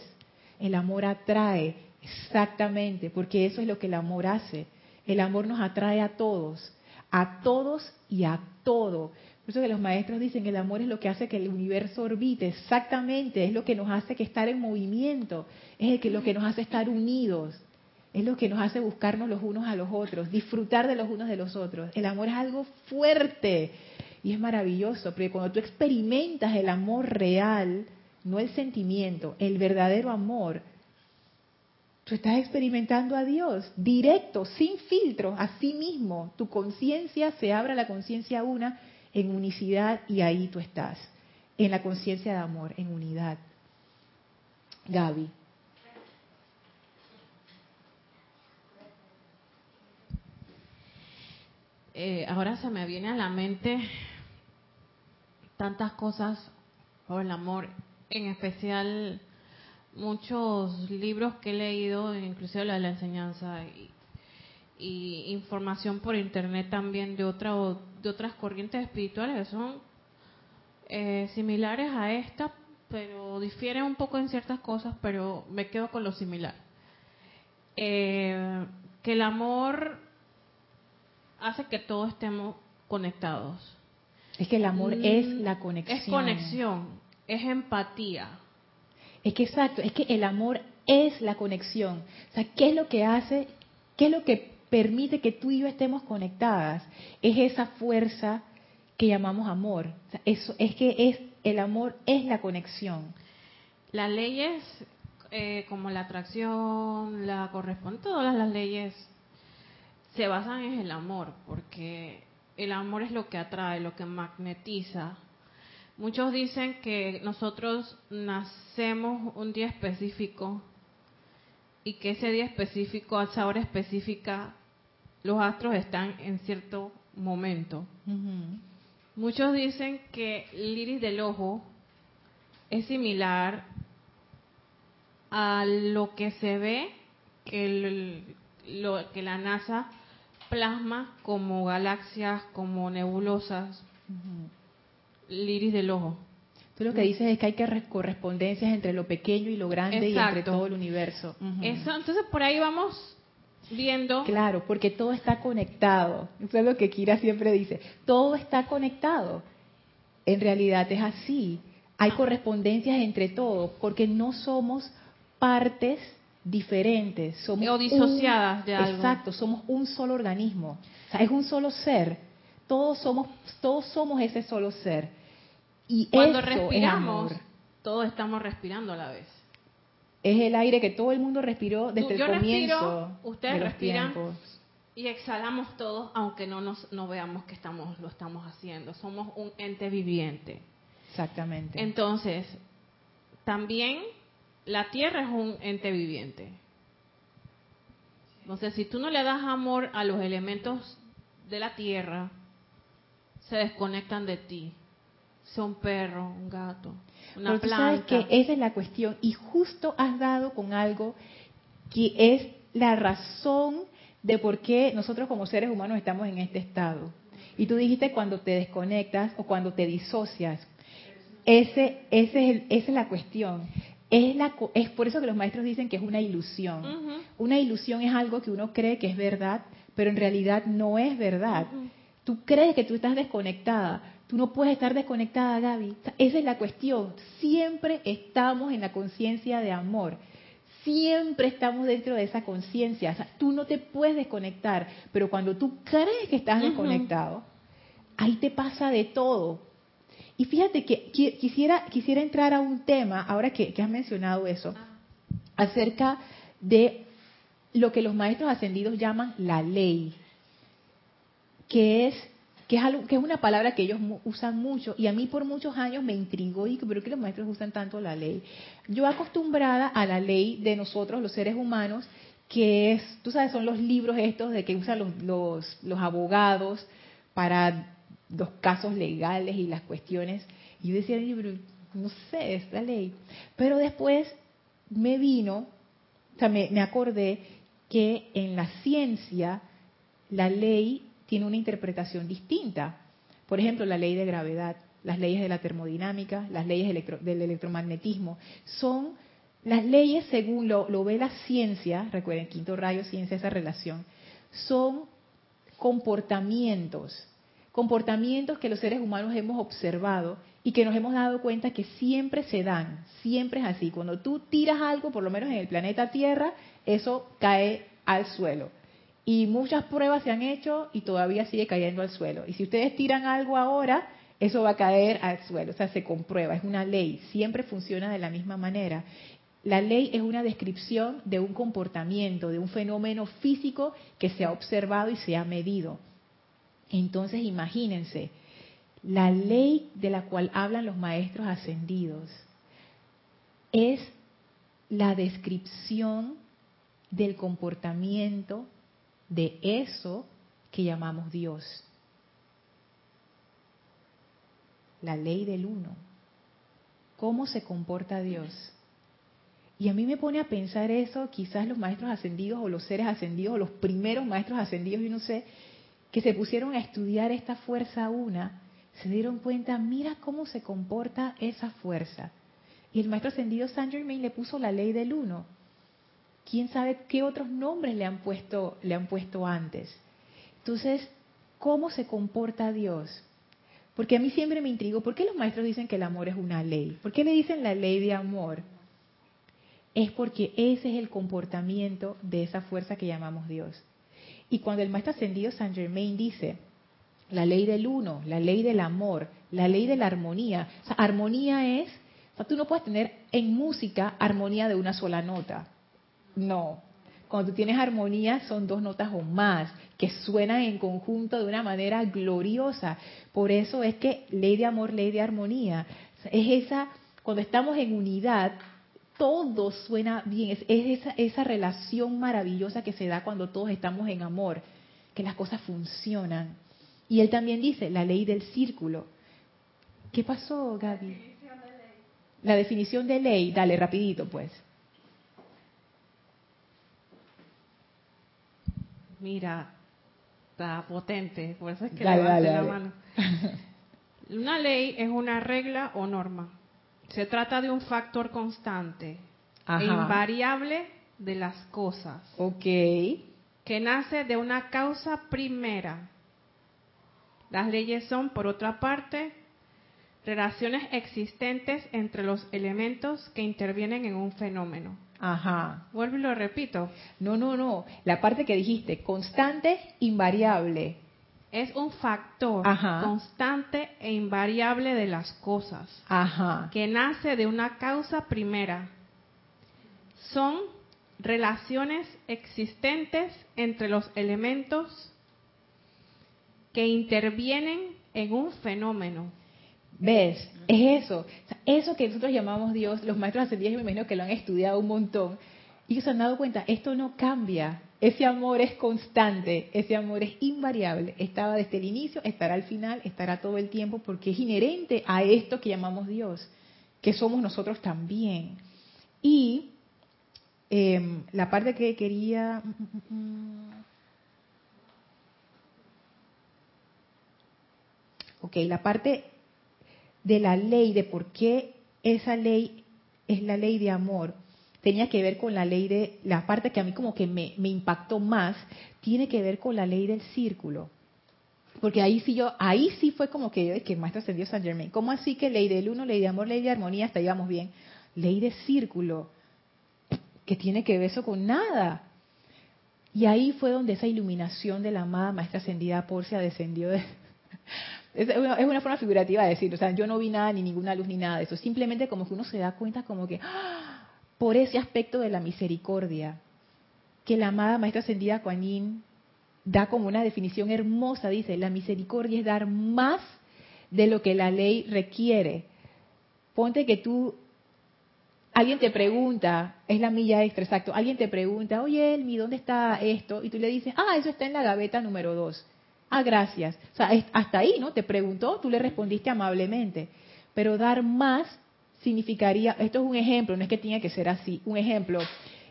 El amor atrae, exactamente, porque eso es lo que el amor hace. El amor nos atrae a todos, a todos y a todo. Por eso que los maestros dicen que el amor es lo que hace que el universo orbite, exactamente, es lo que nos hace que estar en movimiento, es lo que nos hace estar unidos, es lo que nos hace buscarnos los unos a los otros, disfrutar de los unos de los otros. El amor es algo fuerte y es maravilloso, porque cuando tú experimentas el amor real, no el sentimiento, el verdadero amor, tú estás experimentando a Dios directo, sin filtros, a sí mismo. Tu conciencia se abre a la conciencia una en unicidad y ahí tú estás, en la conciencia de amor, en unidad. Gaby. Eh, ahora se me viene a la mente tantas cosas por el amor, en especial muchos libros que he leído, inclusive la de la enseñanza y, información por internet también de otra de otras corrientes espirituales que son eh, similares a esta, pero difieren un poco en ciertas cosas, pero me quedo con lo similar. Eh, que el amor hace que todos estemos conectados. Es que el amor mm, es la conexión. Es conexión, es empatía. Es que exacto, es que el amor es la conexión. O sea, ¿qué es lo que hace? ¿Qué es lo que permite que tú y yo estemos conectadas es esa fuerza que llamamos amor. eso es que es el amor es la conexión. Las leyes eh, como la atracción, la corresponde, todas las leyes se basan en el amor, porque el amor es lo que atrae, lo que magnetiza. Muchos dicen que nosotros nacemos un día específico y que ese día específico, a esa hora específica, los astros están en cierto momento. Muchos dicen que el iris del ojo es similar a lo que se ve que, lo, que la NASA plasma como galaxias, como nebulosas, iris del ojo. Tú lo que dices es que hay que correspondencias entre lo pequeño y lo grande y entre todo el universo. Eso, entonces por ahí vamos viendo. Claro, porque todo está conectado. Eso es lo que Kira siempre dice. Todo está conectado. En realidad es así. Hay correspondencias entre todo, porque no somos partes diferentes, somos o disociadas de algo. Exacto, somos un solo organismo. O sea, es un solo ser. Todos somos todos somos ese solo ser. Y cuando respiramos, todos estamos respirando a la vez. Es el aire que todo el mundo respiró desde el comienzo. Respiro, ustedes respiran y exhalamos todos, aunque no nos no veamos que estamos lo estamos haciendo. Somos un ente viviente. Exactamente. Entonces, también la tierra es un ente viviente. Entonces, si tú no le das amor a los elementos de la tierra, se desconectan de ti. Son perro, un gato, una Pero sabes que esa es la cuestión y justo has dado con algo que es la razón de por qué nosotros como seres humanos estamos en este estado. Y tú dijiste cuando te desconectas o cuando te disocias. Ese, ese es esa es la cuestión. Es, la, es por eso que los maestros dicen que es una ilusión. Una ilusión es algo que uno cree que es verdad, pero en realidad no es verdad. Tú crees que tú estás desconectada. Tú no puedes estar desconectada, Gaby. Esa es la cuestión. Siempre estamos en la conciencia de amor. Siempre estamos dentro de esa conciencia. O sea, tú no te puedes desconectar, pero cuando tú crees que estás desconectado, ahí te pasa de todo. Y fíjate que quisiera, quisiera entrar a un tema, ahora que, has mencionado eso, acerca de lo que los maestros ascendidos llaman la ley, que es que es, algo, que es una palabra que ellos usan mucho y a mí por muchos años me intrigó y pero que los maestros usan tanto la ley. Yo acostumbrada a la ley de nosotros, los seres humanos, que es, tú sabes, son los libros estos de que usan los, los, los abogados para los casos legales y las cuestiones. Y yo decía, no sé, es la ley. Pero después me vino, o sea, me, me acordé que en la ciencia la ley tiene una interpretación distinta. Por ejemplo, la ley de gravedad, las leyes de la termodinámica, las leyes del electromagnetismo, son las leyes según lo, lo, ve la ciencia, recuerden, quinto rayo, ciencia, esa relación, son comportamientos comportamientos que los seres humanos hemos observado y que nos hemos dado cuenta que siempre se dan, siempre es así. Cuando tú tiras algo, por lo menos en el planeta Tierra, eso cae al suelo. Y muchas pruebas se han hecho y todavía sigue cayendo al suelo. Y si ustedes tiran algo ahora, eso va a caer al suelo. O sea, se comprueba, es una ley, siempre funciona de la misma manera. La ley es una descripción de un comportamiento, de un fenómeno físico que se ha observado y se ha medido. Entonces imagínense, la ley de la cual hablan los maestros ascendidos es la descripción del comportamiento de eso que llamamos Dios. La ley del uno. ¿Cómo se comporta Dios? Y a mí me pone a pensar eso, quizás los maestros ascendidos o los seres ascendidos o los primeros maestros ascendidos, yo no sé, que se pusieron a estudiar esta fuerza una, se dieron cuenta, mira cómo se comporta esa fuerza. Y el maestro ascendido Saint Germain le puso la ley del uno. ¿Quién sabe qué otros nombres le han puesto, le han puesto antes? Entonces, ¿cómo se comporta Dios? Porque a mí siempre me intrigo, ¿por qué los maestros dicen que el amor es una ley? ¿Por qué le dicen la ley de amor? Es porque ese es el comportamiento de esa fuerza que llamamos Dios. Y cuando el maestro ascendido Saint Germain dice la ley del uno, la ley del amor, la ley de la armonía, o sea, armonía es, o tú no puedes tener en música armonía de una sola nota. No. Cuando tú tienes armonía son dos notas o más que suenan en conjunto de una manera gloriosa. Por eso es que ley de amor, ley de armonía. Es esa, cuando estamos en unidad, todo suena bien, es, esa, esa relación maravillosa que se da cuando todos estamos en amor, que las cosas funcionan. Y él también dice, la ley del círculo. ¿Qué pasó, Gaby? La definición de ley, dale rapidito pues. Mira, está potente, por eso es que dale, dale, la mano. Una ley es una regla o norma Se trata de un factor constante e invariable de las cosas. Ok. Que nace de una causa primera. Las leyes son, por otra parte, relaciones existentes entre los elementos que intervienen en un fenómeno. Ajá. Vuelvo y lo repito. No, no, no. La parte que dijiste, constante, invariable. Es un factor constante e invariable de las cosas. Ajá. Que nace de una causa primera. Son relaciones existentes entre los elementos que intervienen en un fenómeno. ¿Ves? Es eso. eso que nosotros llamamos Dios, los maestros ascendidos, me imagino que lo han estudiado un montón. Y ellos se han dado cuenta, esto no cambia. Ese amor es constante, ese amor es invariable. Estaba desde el inicio, estará al final, estará todo el tiempo, porque es inherente a esto que llamamos Dios, que somos nosotros también. Y em, la parte que quería... Mm, mm, mm, ok, la parte de la ley, de por qué esa ley es la ley de amor, tenía que ver con la ley de, la parte que a mí como que me, impactó más, tiene que ver con la ley del círculo. Porque ahí sí yo, ahí sí fue como que yo, que el maestro ascendió San Germain. ¿Cómo así que ley del uno, ley de amor, ley de armonía, hasta íbamos bien? Ley de círculo, que tiene que ver eso con nada. Y ahí fue donde esa iluminación de la amada maestra ascendida Porcia descendió de, es una, forma figurativa de decir, o sea, yo no vi nada, ni ninguna luz, ni nada de eso. Simplemente como que uno se da cuenta como que, ¡ah! Por ese aspecto de la misericordia, que la amada maestra ascendida Kuan da como una definición hermosa, dice, la misericordia es dar más de lo que la ley requiere. Ponte que tú, alguien te pregunta, es la milla extra, exacto, alguien te pregunta, oye, Elmi, ¿dónde está esto? Y tú le dices, ah, eso está en la gaveta número dos. Ah, gracias. O sea, hasta ahí, ¿no? Te preguntó, tú le respondiste amablemente. Pero dar más significaría, esto es un ejemplo, no es que tenga que ser así, un ejemplo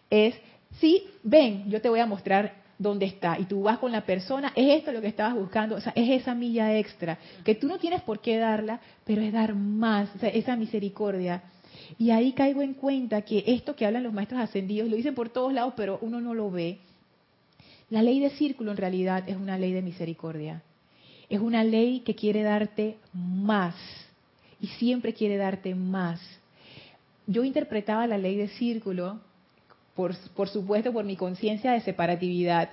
es, sí, ven, yo te voy a mostrar dónde está. Y tú vas con la persona, es esto lo que estabas buscando, o sea, es esa milla extra, que tú no tienes por qué darla, pero es dar más, esa misericordia. Y ahí caigo en cuenta que esto que hablan los maestros ascendidos, lo dicen por todos lados, pero uno no lo ve, la ley de círculo en realidad es una ley de misericordia. Es una ley que quiere darte más y siempre quiere darte más. Yo interpretaba la ley de círculo, por, supuesto por mi conciencia de separatividad,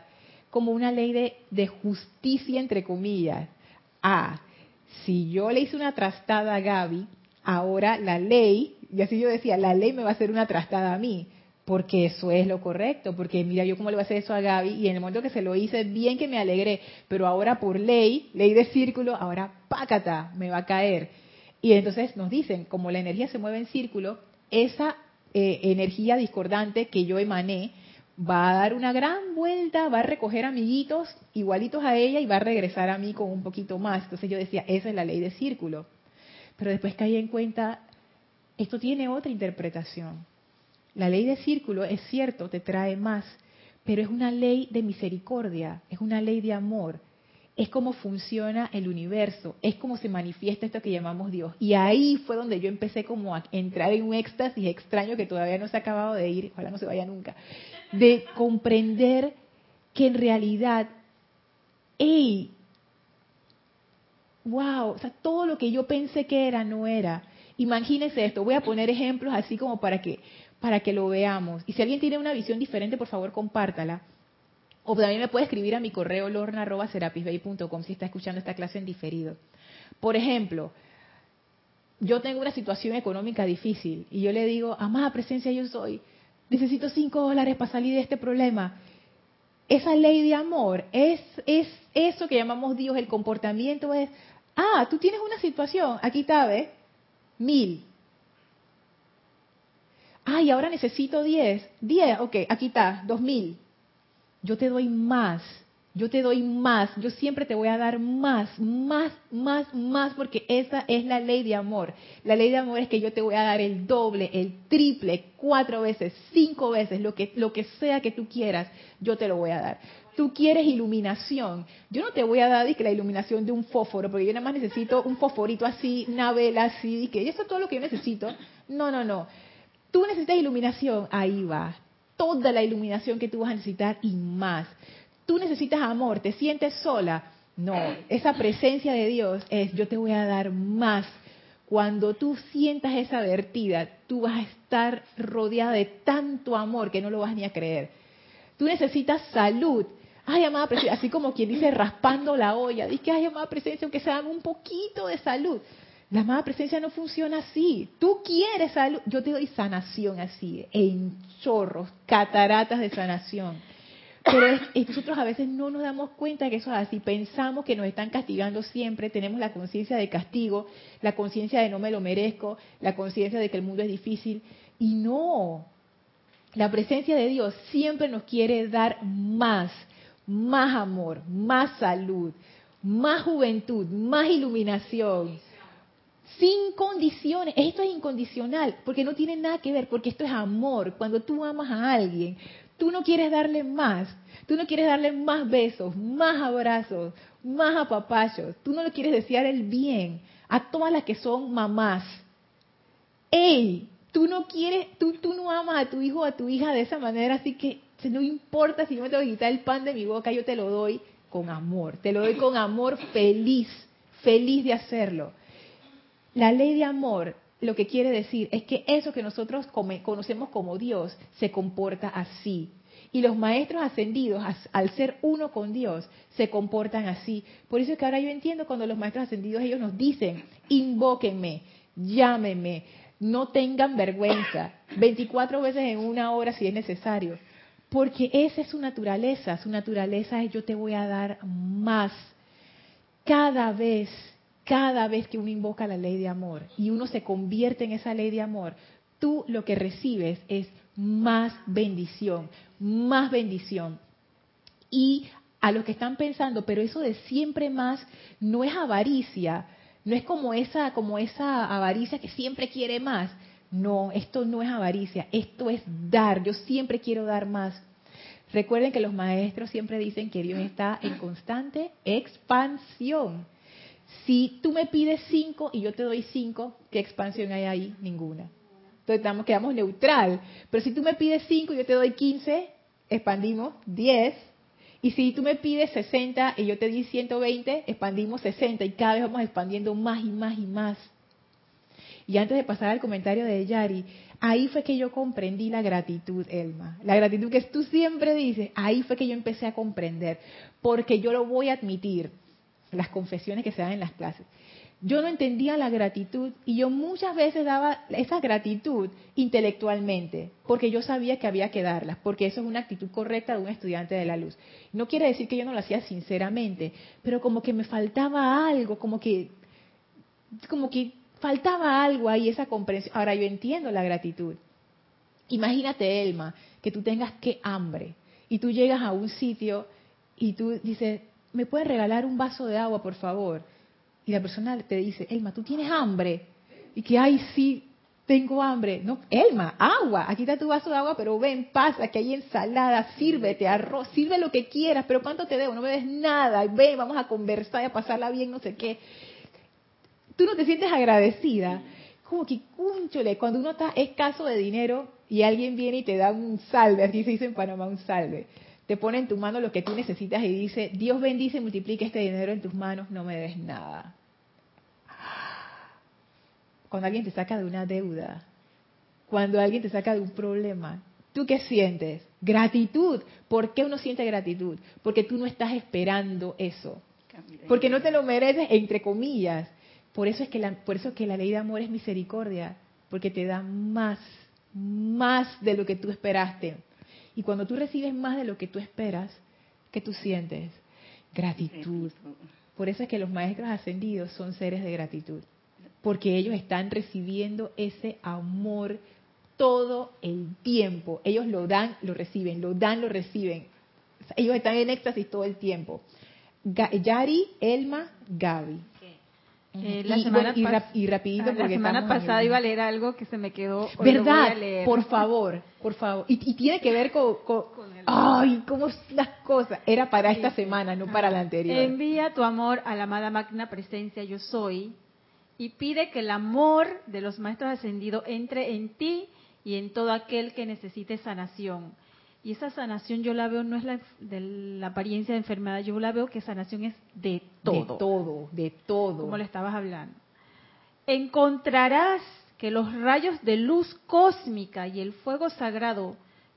como una ley de, de justicia entre comillas. Ah, si yo le hice una trastada a Gaby, ahora la ley, y así yo decía, la ley me va a hacer una trastada a mí porque eso es lo correcto, porque mira, yo cómo le voy a hacer eso a Gaby y en el momento que se lo hice, bien que me alegré, pero ahora por ley, ley de círculo, ahora pácata, me va a caer. Y entonces nos dicen, como la energía se mueve en círculo, esa eh, energía discordante que yo emané va a dar una gran vuelta, va a recoger amiguitos igualitos a ella y va a regresar a mí con un poquito más. Entonces yo decía, esa es la ley de círculo. Pero después caí en cuenta, esto tiene otra interpretación la ley de círculo es cierto, te trae más, pero es una ley de misericordia, es una ley de amor, es como funciona el universo, es como se manifiesta esto que llamamos Dios. Y ahí fue donde yo empecé como a entrar en un éxtasis extraño que todavía no se ha acabado de ir, ojalá no se vaya nunca, de comprender que en realidad, hey, wow, o sea, todo lo que yo pensé que era no era. Imagínense esto, voy a poner ejemplos así como para que para que lo veamos. Y si alguien tiene una visión diferente, por favor, compártala. O también me puede escribir a mi correo lorna.serapisbay.com si está escuchando esta clase en diferido. Por ejemplo, yo tengo una situación económica difícil y yo le digo, amada presencia yo soy, necesito cinco dólares para salir de este problema. Esa ley de amor es, es eso que llamamos Dios, el comportamiento es, ah, tú tienes una situación, aquí está, ¿ves? Mil. Ay, ahora necesito 10. 10, ok, aquí está, 2000. Yo te doy más, yo te doy más, yo siempre te voy a dar más, más, más, más, porque esa es la ley de amor. La ley de amor es que yo te voy a dar el doble, el triple, cuatro veces, cinco veces, lo que, lo que sea que tú quieras, yo te lo voy a dar. Tú quieres iluminación. Yo no te voy a dar que la iluminación de un fósforo, porque yo nada más necesito un fosforito así, una vela así, que eso es todo lo que yo necesito. No, no, no. Tú necesitas iluminación, ahí va. Toda la iluminación que tú vas a necesitar y más. Tú necesitas amor, te sientes sola. No, esa presencia de Dios es yo te voy a dar más. Cuando tú sientas esa vertida, tú vas a estar rodeada de tanto amor que no lo vas ni a creer. Tú necesitas salud. Ay, amada presencia, así como quien dice raspando la olla, dice ay, amada presencia, aunque se dan un poquito de salud. La amada presencia no funciona así. Tú quieres salud, yo te doy sanación así, en chorros, cataratas de sanación. Pero nosotros a veces no nos damos cuenta que eso es así. Pensamos que nos están castigando siempre. Tenemos la conciencia de castigo, la conciencia de no me lo merezco, la conciencia de que el mundo es difícil. Y no. La presencia de Dios siempre nos quiere dar más, más amor, más salud, más juventud, más iluminación. Sin condiciones. Esto es incondicional, porque no tiene nada que ver, porque esto es amor. Cuando tú amas a alguien, Tú no quieres darle más, tú no quieres darle más besos, más abrazos, más apapachos, tú no le quieres desear el bien a todas las que son mamás. ¡Ey! Tú no quieres, tú, tú no amas a tu hijo o a tu hija de esa manera, así que no importa si yo me tengo que quitar el pan de mi boca, yo te lo doy con amor, te lo doy con amor feliz, feliz de hacerlo. La ley de amor lo que quiere decir es que eso que nosotros conocemos como Dios se comporta así. Y los maestros ascendidos, al ser uno con Dios, se comportan así. Por eso es que ahora yo entiendo cuando los maestros ascendidos ellos nos dicen, invóquenme, llámenme, no tengan vergüenza, 24 veces en una hora si es necesario. Porque esa es su naturaleza, su naturaleza es yo te voy a dar más. Cada vez cada vez que uno invoca la ley de amor y uno se convierte en esa ley de amor, tú lo que recibes es más bendición, más bendición. Y a los que están pensando, pero eso de siempre más no es avaricia, no es como esa como esa avaricia que siempre quiere más. No, esto no es avaricia, esto es dar. Yo siempre quiero dar más. Recuerden que los maestros siempre dicen que Dios está en constante expansión. Si tú me pides cinco y yo te doy cinco, ¿qué expansión hay ahí? Ninguna. Entonces quedamos neutral. Pero si tú me pides cinco y yo te doy quince, expandimos diez. Y si tú me pides 60 y yo te di 120, expandimos 60 y cada vez vamos expandiendo más y más y más. Y antes de pasar al comentario de Yari, ahí fue que yo comprendí la gratitud, Elma. La gratitud que tú siempre dices, ahí fue que yo empecé a comprender. Porque yo lo voy a admitir las confesiones que se dan en las clases. Yo no entendía la gratitud y yo muchas veces daba esa gratitud intelectualmente, porque yo sabía que había que darlas, porque eso es una actitud correcta de un estudiante de la luz. No quiere decir que yo no lo hacía sinceramente, pero como que me faltaba algo, como que, como que faltaba algo ahí, esa comprensión. Ahora yo entiendo la gratitud. Imagínate, Elma, que tú tengas que hambre y tú llegas a un sitio y tú dices, ¿me puedes regalar un vaso de agua, por favor? Y la persona te dice, Elma, ¿tú tienes hambre? Y que, ay, sí, tengo hambre. No, Elma, agua, aquí está tu vaso de agua, pero ven, pasa, que hay ensalada, sírvete, arroz, sirve lo que quieras, pero ¿cuánto te debo? No me des nada, ven, vamos a conversar y a pasarla bien, no sé qué. Tú no te sientes agradecida. Como que, cúnchole, cuando uno está escaso de dinero y alguien viene y te da un salve, aquí se dice en Panamá un salve te pone en tu mano lo que tú necesitas y dice, Dios bendice y multiplique este dinero en tus manos, no me des nada. Cuando alguien te saca de una deuda, cuando alguien te saca de un problema, ¿tú qué sientes? Gratitud. ¿Por qué uno siente gratitud? Porque tú no estás esperando eso. Porque no te lo mereces, entre comillas. Por eso es que la, por eso es que la ley de amor es misericordia, porque te da más, más de lo que tú esperaste. Y cuando tú recibes más de lo que tú esperas, ¿qué tú sientes? Gratitud. Por eso es que los maestros ascendidos son seres de gratitud, porque ellos están recibiendo ese amor todo el tiempo. Ellos lo dan, lo reciben, lo dan, lo reciben. Ellos están en éxtasis todo el tiempo. Yari, Elma, Gaby. Eh, la semana y, rapidito la semana pasada iba a leer algo que se me quedó verdad por favor por favor. Y, tiene que ver con, ay cómo las cosas era para esta semana no para la anterior. Envía tu amor a la amada magna presencia yo soy y pide que el amor de los maestros ascendidos entre en ti y en todo aquel que necesite sanación. Y esa sanación yo la veo no es la, de la apariencia de enfermedad, yo la veo que sanación es de todo. De todo, de todo. Como le estabas hablando. Encontrarás que los rayos de luz cósmica y el fuego sagrado,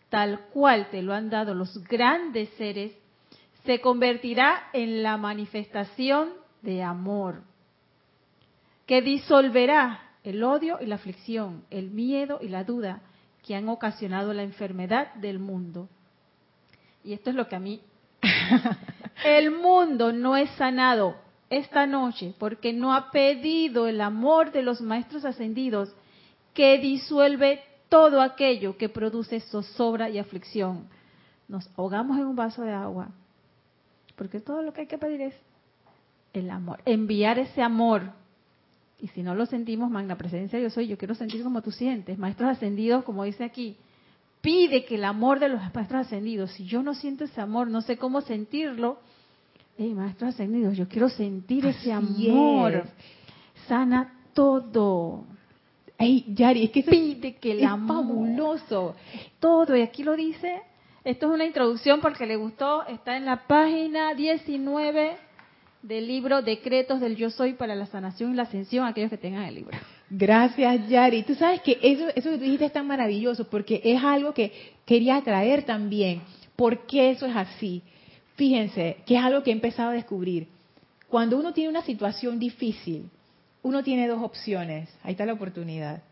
tal cual te lo han dado los grandes seres, se convertirá en la manifestación de amor, que disolverá el odio y la aflicción, el miedo y la duda que han ocasionado la enfermedad del mundo. Y esto es lo que a mí... el mundo no es sanado esta noche porque no ha pedido el amor de los maestros ascendidos que disuelve todo aquello que produce zozobra y aflicción. Nos ahogamos en un vaso de agua porque todo lo que hay que pedir es el amor, enviar ese amor. Y si no lo sentimos, magna presencia yo soy, yo quiero sentir como tú sientes. Maestros ascendidos, como dice aquí, pide que el amor de los maestros ascendidos, si yo no siento ese amor, no sé cómo sentirlo, hey, maestros ascendidos, yo quiero sentir ese amor. Sana todo. Yari, es que pide que el amor, fabuloso. Todo, y aquí lo dice, esto es una introducción porque le gustó, está en la página 19 del libro Decretos del Yo Soy para la Sanación y la Ascensión, aquellos que tengan el libro. Gracias, Yari. Tú sabes que eso, eso que tú dijiste es tan maravilloso porque es algo que quería traer también. ¿Por qué eso es así? Fíjense que es algo que he empezado a descubrir. Cuando uno tiene una situación difícil, uno tiene dos opciones. Ahí está la oportunidad.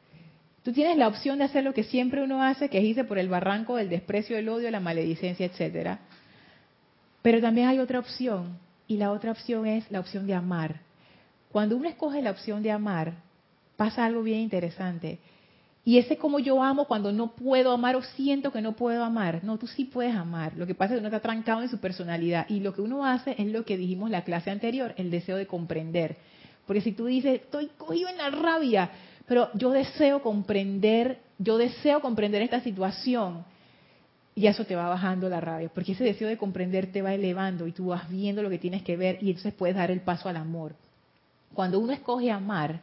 Tú tienes la opción de hacer lo que siempre uno hace, que es irse por el barranco del desprecio, el odio, la maledicencia, etcétera. Pero también hay otra opción, y la otra opción es la opción de amar. Cuando uno escoge la opción de amar, pasa algo bien interesante. Y ese como yo amo cuando no puedo amar o siento que no puedo amar. No, tú sí puedes amar. Lo que pasa es que uno está trancado en su personalidad. Y lo que uno hace es lo que dijimos en la clase anterior, el deseo de comprender. Porque si tú dices, estoy cogido en la rabia, pero yo deseo comprender, yo deseo comprender esta situación, y eso te va bajando la rabia, porque ese deseo de comprender te va elevando y tú vas viendo lo que tienes que ver y entonces puedes dar el paso al amor. Cuando uno escoge amar,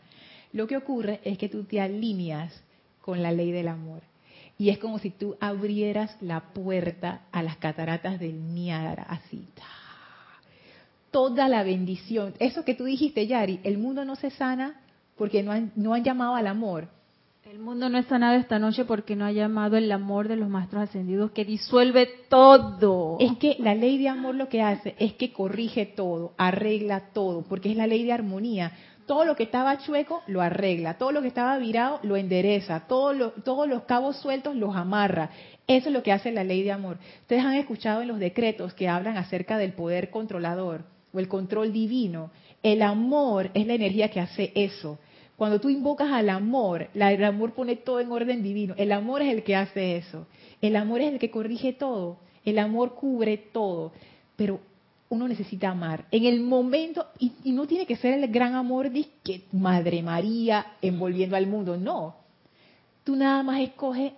lo que ocurre es que tú te alineas con la ley del amor. Y es como si tú abrieras la puerta a las cataratas del Niágara, así toda la bendición. Eso que tú dijiste, Yari, el mundo no se sana porque no han, no han llamado al amor. El mundo no es sanado esta noche porque no ha llamado el amor de los maestros ascendidos que disuelve todo. Es que la ley de amor lo que hace es que corrige todo, arregla todo, porque es la ley de armonía. Todo lo que estaba chueco lo arregla, todo lo que estaba virado lo endereza, todos los cabos sueltos los amarra. Eso es lo que hace la ley de amor. Ustedes han escuchado en los decretos que hablan acerca del poder controlador o el control divino. El amor es la energía que hace eso. Cuando tú invocas al amor, el amor pone todo en orden divino. El amor es el que hace eso. El amor es el que corrige todo. El amor cubre todo. Pero uno necesita amar. En el momento, y, no tiene que ser el gran amor de que Madre María envolviendo al mundo, no. Tú nada más escoges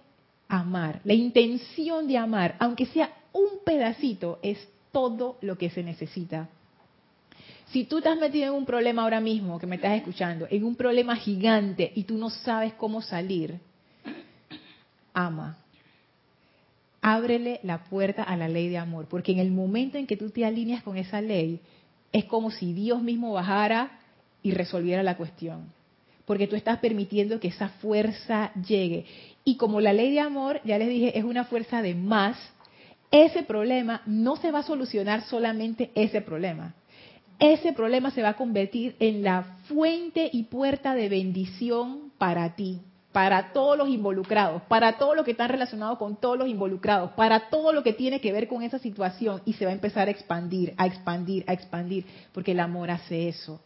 amar. La intención de amar, aunque sea un pedacito, es todo lo que se necesita. Si tú estás metido en un problema ahora mismo, que me estás escuchando, en un problema gigante y tú no sabes cómo salir, ama. Ábrele la puerta a la ley de amor, porque en el momento en que tú te alineas con esa ley, es como si Dios mismo bajara y resolviera la cuestión. Porque tú estás permitiendo que esa fuerza llegue. Y como la ley de amor, ya les dije, es una fuerza de más, ese problema no se va a solucionar solamente ese problema ese problema se va a convertir en la fuente y puerta de bendición para ti, para todos los involucrados, para todo lo que está relacionado con todos los involucrados, para todo lo que tiene que ver con esa situación y se va a empezar a expandir, a expandir, a expandir, porque el amor hace eso.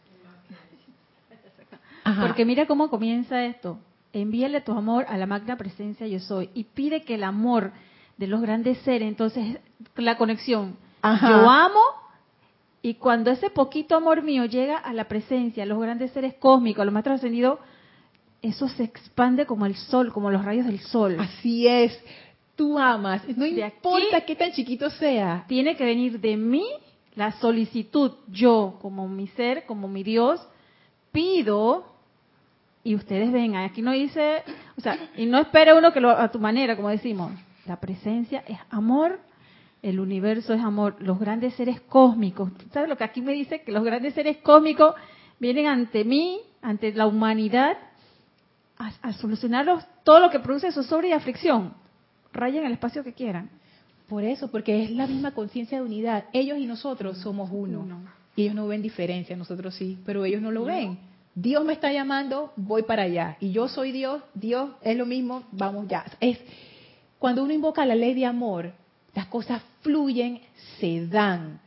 Porque mira cómo comienza esto. Envíale tu amor a la magna presencia yo soy y pide que el amor de los grandes seres, entonces la conexión, yo amo y cuando ese poquito amor mío llega a la presencia, a los grandes seres cósmicos, a los maestros ascendidos, eso se expande como el sol, como los rayos del sol. Así es. Tú amas, no importa qué tan chiquito sea. Tiene que venir de mí la solicitud. Yo, como mi ser, como mi Dios, pido y ustedes ven, aquí no dice, o sea, y no espere uno que lo a tu manera, como decimos, la presencia es amor, el universo es amor, los grandes seres cósmicos, ¿sabes lo que aquí me dice? Que los grandes seres cósmicos vienen ante mí, ante la humanidad, a, solucionar todo lo que produce zozobra y aflicción. Rayen el espacio que quieran. Por eso, porque es la misma conciencia de unidad. Ellos y nosotros somos uno. Y ellos no ven diferencia, nosotros sí, pero ellos no lo ven. Dios me está llamando, voy para allá. Y yo soy Dios, Dios es lo mismo, vamos ya. Es cuando uno invoca la ley de amor, las cosas fluyen, se dan.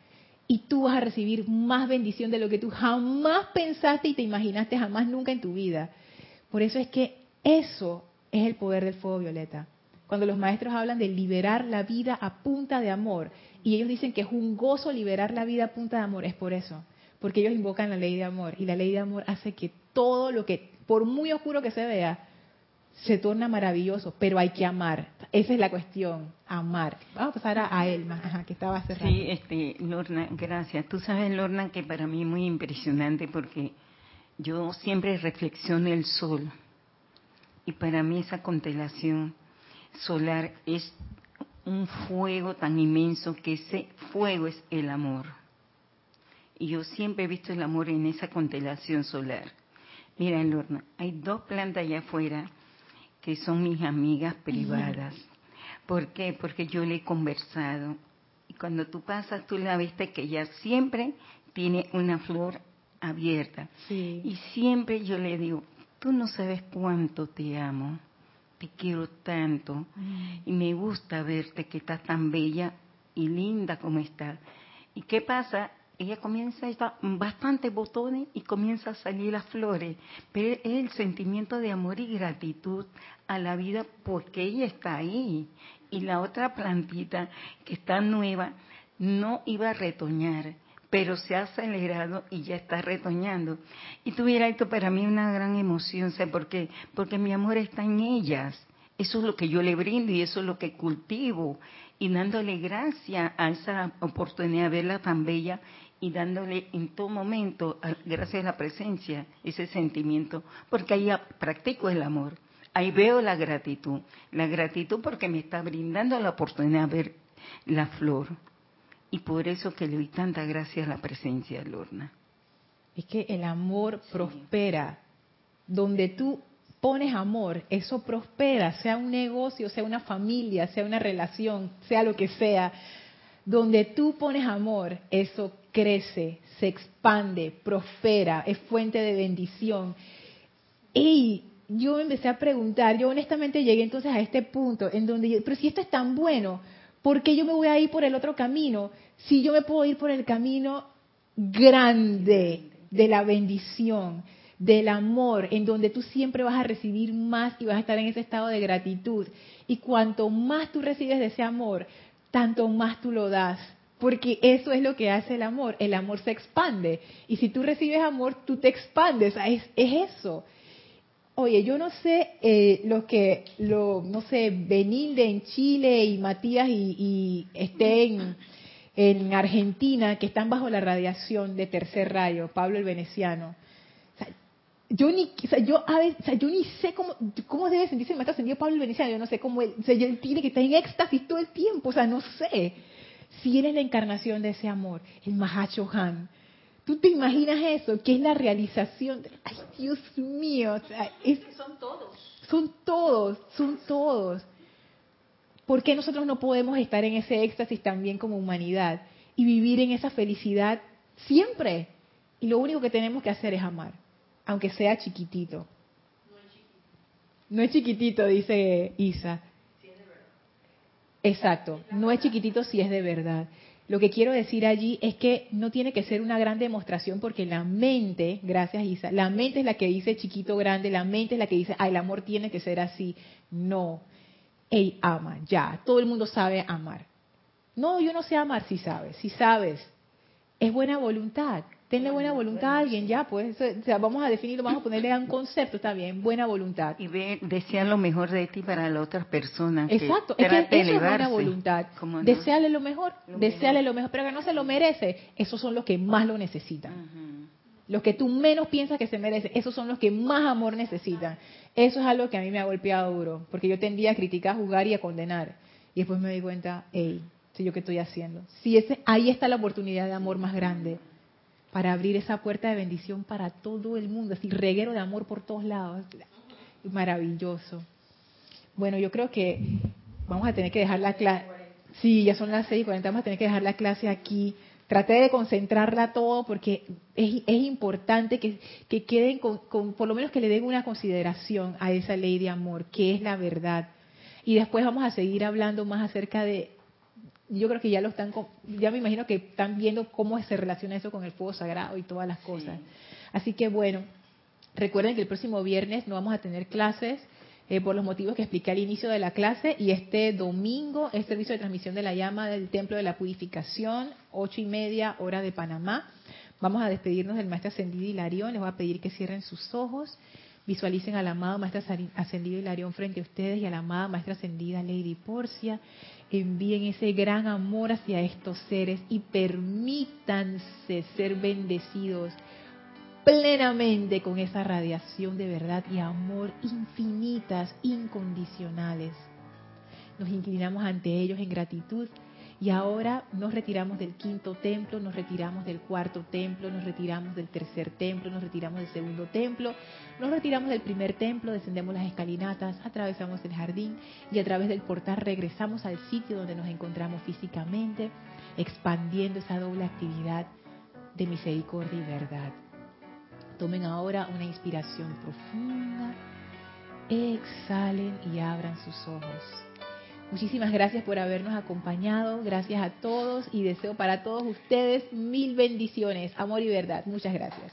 Y tú vas a recibir más bendición de lo que tú jamás pensaste y te imaginaste jamás nunca en tu vida. Por eso es que eso es el poder del fuego violeta. Cuando los maestros hablan de liberar la vida a punta de amor, y ellos dicen que es un gozo liberar la vida a punta de amor, es por eso porque ellos invocan la ley de amor y la ley de amor hace que todo lo que, por muy oscuro que se vea, se torna maravilloso, pero hay que amar. Esa es la cuestión, amar. Vamos a pasar a, Elma, que estaba cerrando. Sí, este, Lorna, gracias. Tú sabes, Lorna, que para mí es muy impresionante porque yo siempre reflexiono el sol y para mí esa constelación solar es un fuego tan inmenso que ese fuego es el amor y yo siempre he visto el amor en esa constelación solar. Mira, Lorna, hay dos plantas allá afuera que son mis amigas privadas. ¿Por qué? Porque yo le he conversado. Y cuando tú pasas, tú la viste que ella siempre tiene una flor abierta. Y siempre yo le digo, tú no sabes cuánto te amo, te quiero tanto. Y me gusta verte que estás tan bella y linda como estás. ¿Y qué pasa? Ella comienza a estar bastante botones y comienza a salir las flores, pero es el sentimiento de amor y gratitud a la vida porque ella está ahí. Y la otra plantita que está nueva no iba a retoñar, pero se ha acelerado y ya está retoñando. Y tuviera esto para mí una gran emoción, ¿sé por qué? Porque mi amor está en ellas. Eso es lo que yo le brindo y eso es lo que cultivo. Y dándole gracias a esa oportunidad de verla tan bella y dándole en todo momento, gracias a la presencia, ese sentimiento, porque ahí practico el amor. Ahí veo la gratitud. La gratitud porque me está brindando la oportunidad de ver la flor. Y por eso que le doy tanta gracia a la presencia, Lorna. Es que el amor prospera. Donde tú pones amor, eso prospera, sea un negocio, sea una familia, sea una relación, sea lo que sea. Donde tú pones amor, eso crece, se expande, prospera, es fuente de bendición. Y yo empecé a preguntar, yo honestamente llegué entonces a este punto en donde, yo, pero si esto es tan bueno, ¿por qué yo me voy a ir por el otro camino? Si yo me puedo ir por el camino grande de la bendición, del amor, en donde tú siempre vas a recibir más y vas a estar en ese estado de gratitud. Y cuanto más tú recibes de ese amor, tanto más tú lo das. Porque eso es lo que hace el amor. El amor se expande. Y si tú recibes amor, tú te expandes. Es, es eso. Oye, yo no sé eh, los que, lo, no sé, Benilde en Chile y Matías y, y estén en Argentina, que están bajo la radiación de tercer rayo, Pablo el Veneciano. Yo ni, o sea, yo a veces, o sea, yo ni sé cómo, cómo debe sentirse el maestro ascendido Pablo Veneciano, yo no sé cómo él, o sea, él tiene que estar en éxtasis todo el tiempo, o sea, no sé si eres la encarnación de ese amor, el Han, ¿Tú te imaginas eso? ¿Qué es la realización? Ay, Dios mío. son todos. Son todos, son todos. ¿Por qué nosotros no podemos estar en ese éxtasis también como humanidad y vivir en esa felicidad siempre? Y lo único que tenemos que hacer es amar, aunque sea chiquitito. No es chiquitito, no es chiquitito dice Isa. Exacto, no es chiquitito si es de verdad. Lo que quiero decir allí es que no tiene que ser una gran demostración porque la mente, gracias Isa, la mente es la que dice chiquito grande, la mente es la que dice, ah, el amor tiene que ser así. No, ey, ama, ya, todo el mundo sabe amar. No, yo no sé amar, si sabes, si sabes. Es buena voluntad tenle buena voluntad a alguien, ya, pues, o sea, vamos a definirlo, vamos a ponerle un concepto, está bien, buena voluntad. Y ve, desean lo mejor de ti para la otra persona. Exacto, es que eso es buena voluntad. Deseale lo mejor, deseale lo mejor, pero que no se lo merece, esos son los que más lo necesitan. Los que tú menos piensas que se merecen, esos son los que más amor necesitan. Eso es algo que a mí me ha golpeado duro, porque yo tendía a criticar, a juzgar y a condenar. Y después me di cuenta, hey, ¿sí yo qué estoy haciendo? Si ese, ahí está la oportunidad de amor más grande para abrir esa puerta de bendición para todo el mundo, así reguero de amor por todos lados. Maravilloso. Bueno, yo creo que vamos a tener que dejar la clase. Sí, ya son las 6 y 40, vamos a tener que dejar la clase aquí. Traté de concentrarla todo porque es, importante que, queden con, por lo menos que le den una consideración a esa ley de amor, que es la verdad. Y después vamos a seguir hablando más acerca de yo creo que ya lo están, ya me imagino que están viendo cómo se relaciona eso con el fuego sagrado y todas las cosas. Así que bueno, recuerden que el próximo viernes no vamos a tener clases eh, por los motivos que expliqué al inicio de la clase y este domingo es servicio de transmisión de la llama del Templo de la Purificación, ocho y media hora de Panamá. Vamos a despedirnos del Maestro Ascendido Hilarión, les voy a pedir que cierren sus ojos. Visualicen al amado Maestro Ascendido Hilarión frente a ustedes y a la amada Maestra Ascendida Lady Porcia envíen ese gran amor hacia estos seres y permítanse ser bendecidos plenamente con esa radiación de verdad y amor infinitas, incondicionales. Nos inclinamos ante ellos en gratitud y ahora nos retiramos del quinto templo, nos retiramos del cuarto templo, nos retiramos del tercer templo, nos retiramos del segundo templo, nos retiramos del primer templo, descendemos las escalinatas, atravesamos el jardín y a través del portal regresamos al sitio donde nos encontramos físicamente, expandiendo esa doble actividad de misericordia y verdad. Tomen ahora una inspiración profunda, exhalen y abran sus ojos. Muchísimas gracias por habernos acompañado. Gracias a todos y deseo para todos ustedes mil bendiciones, amor y verdad. Muchas gracias.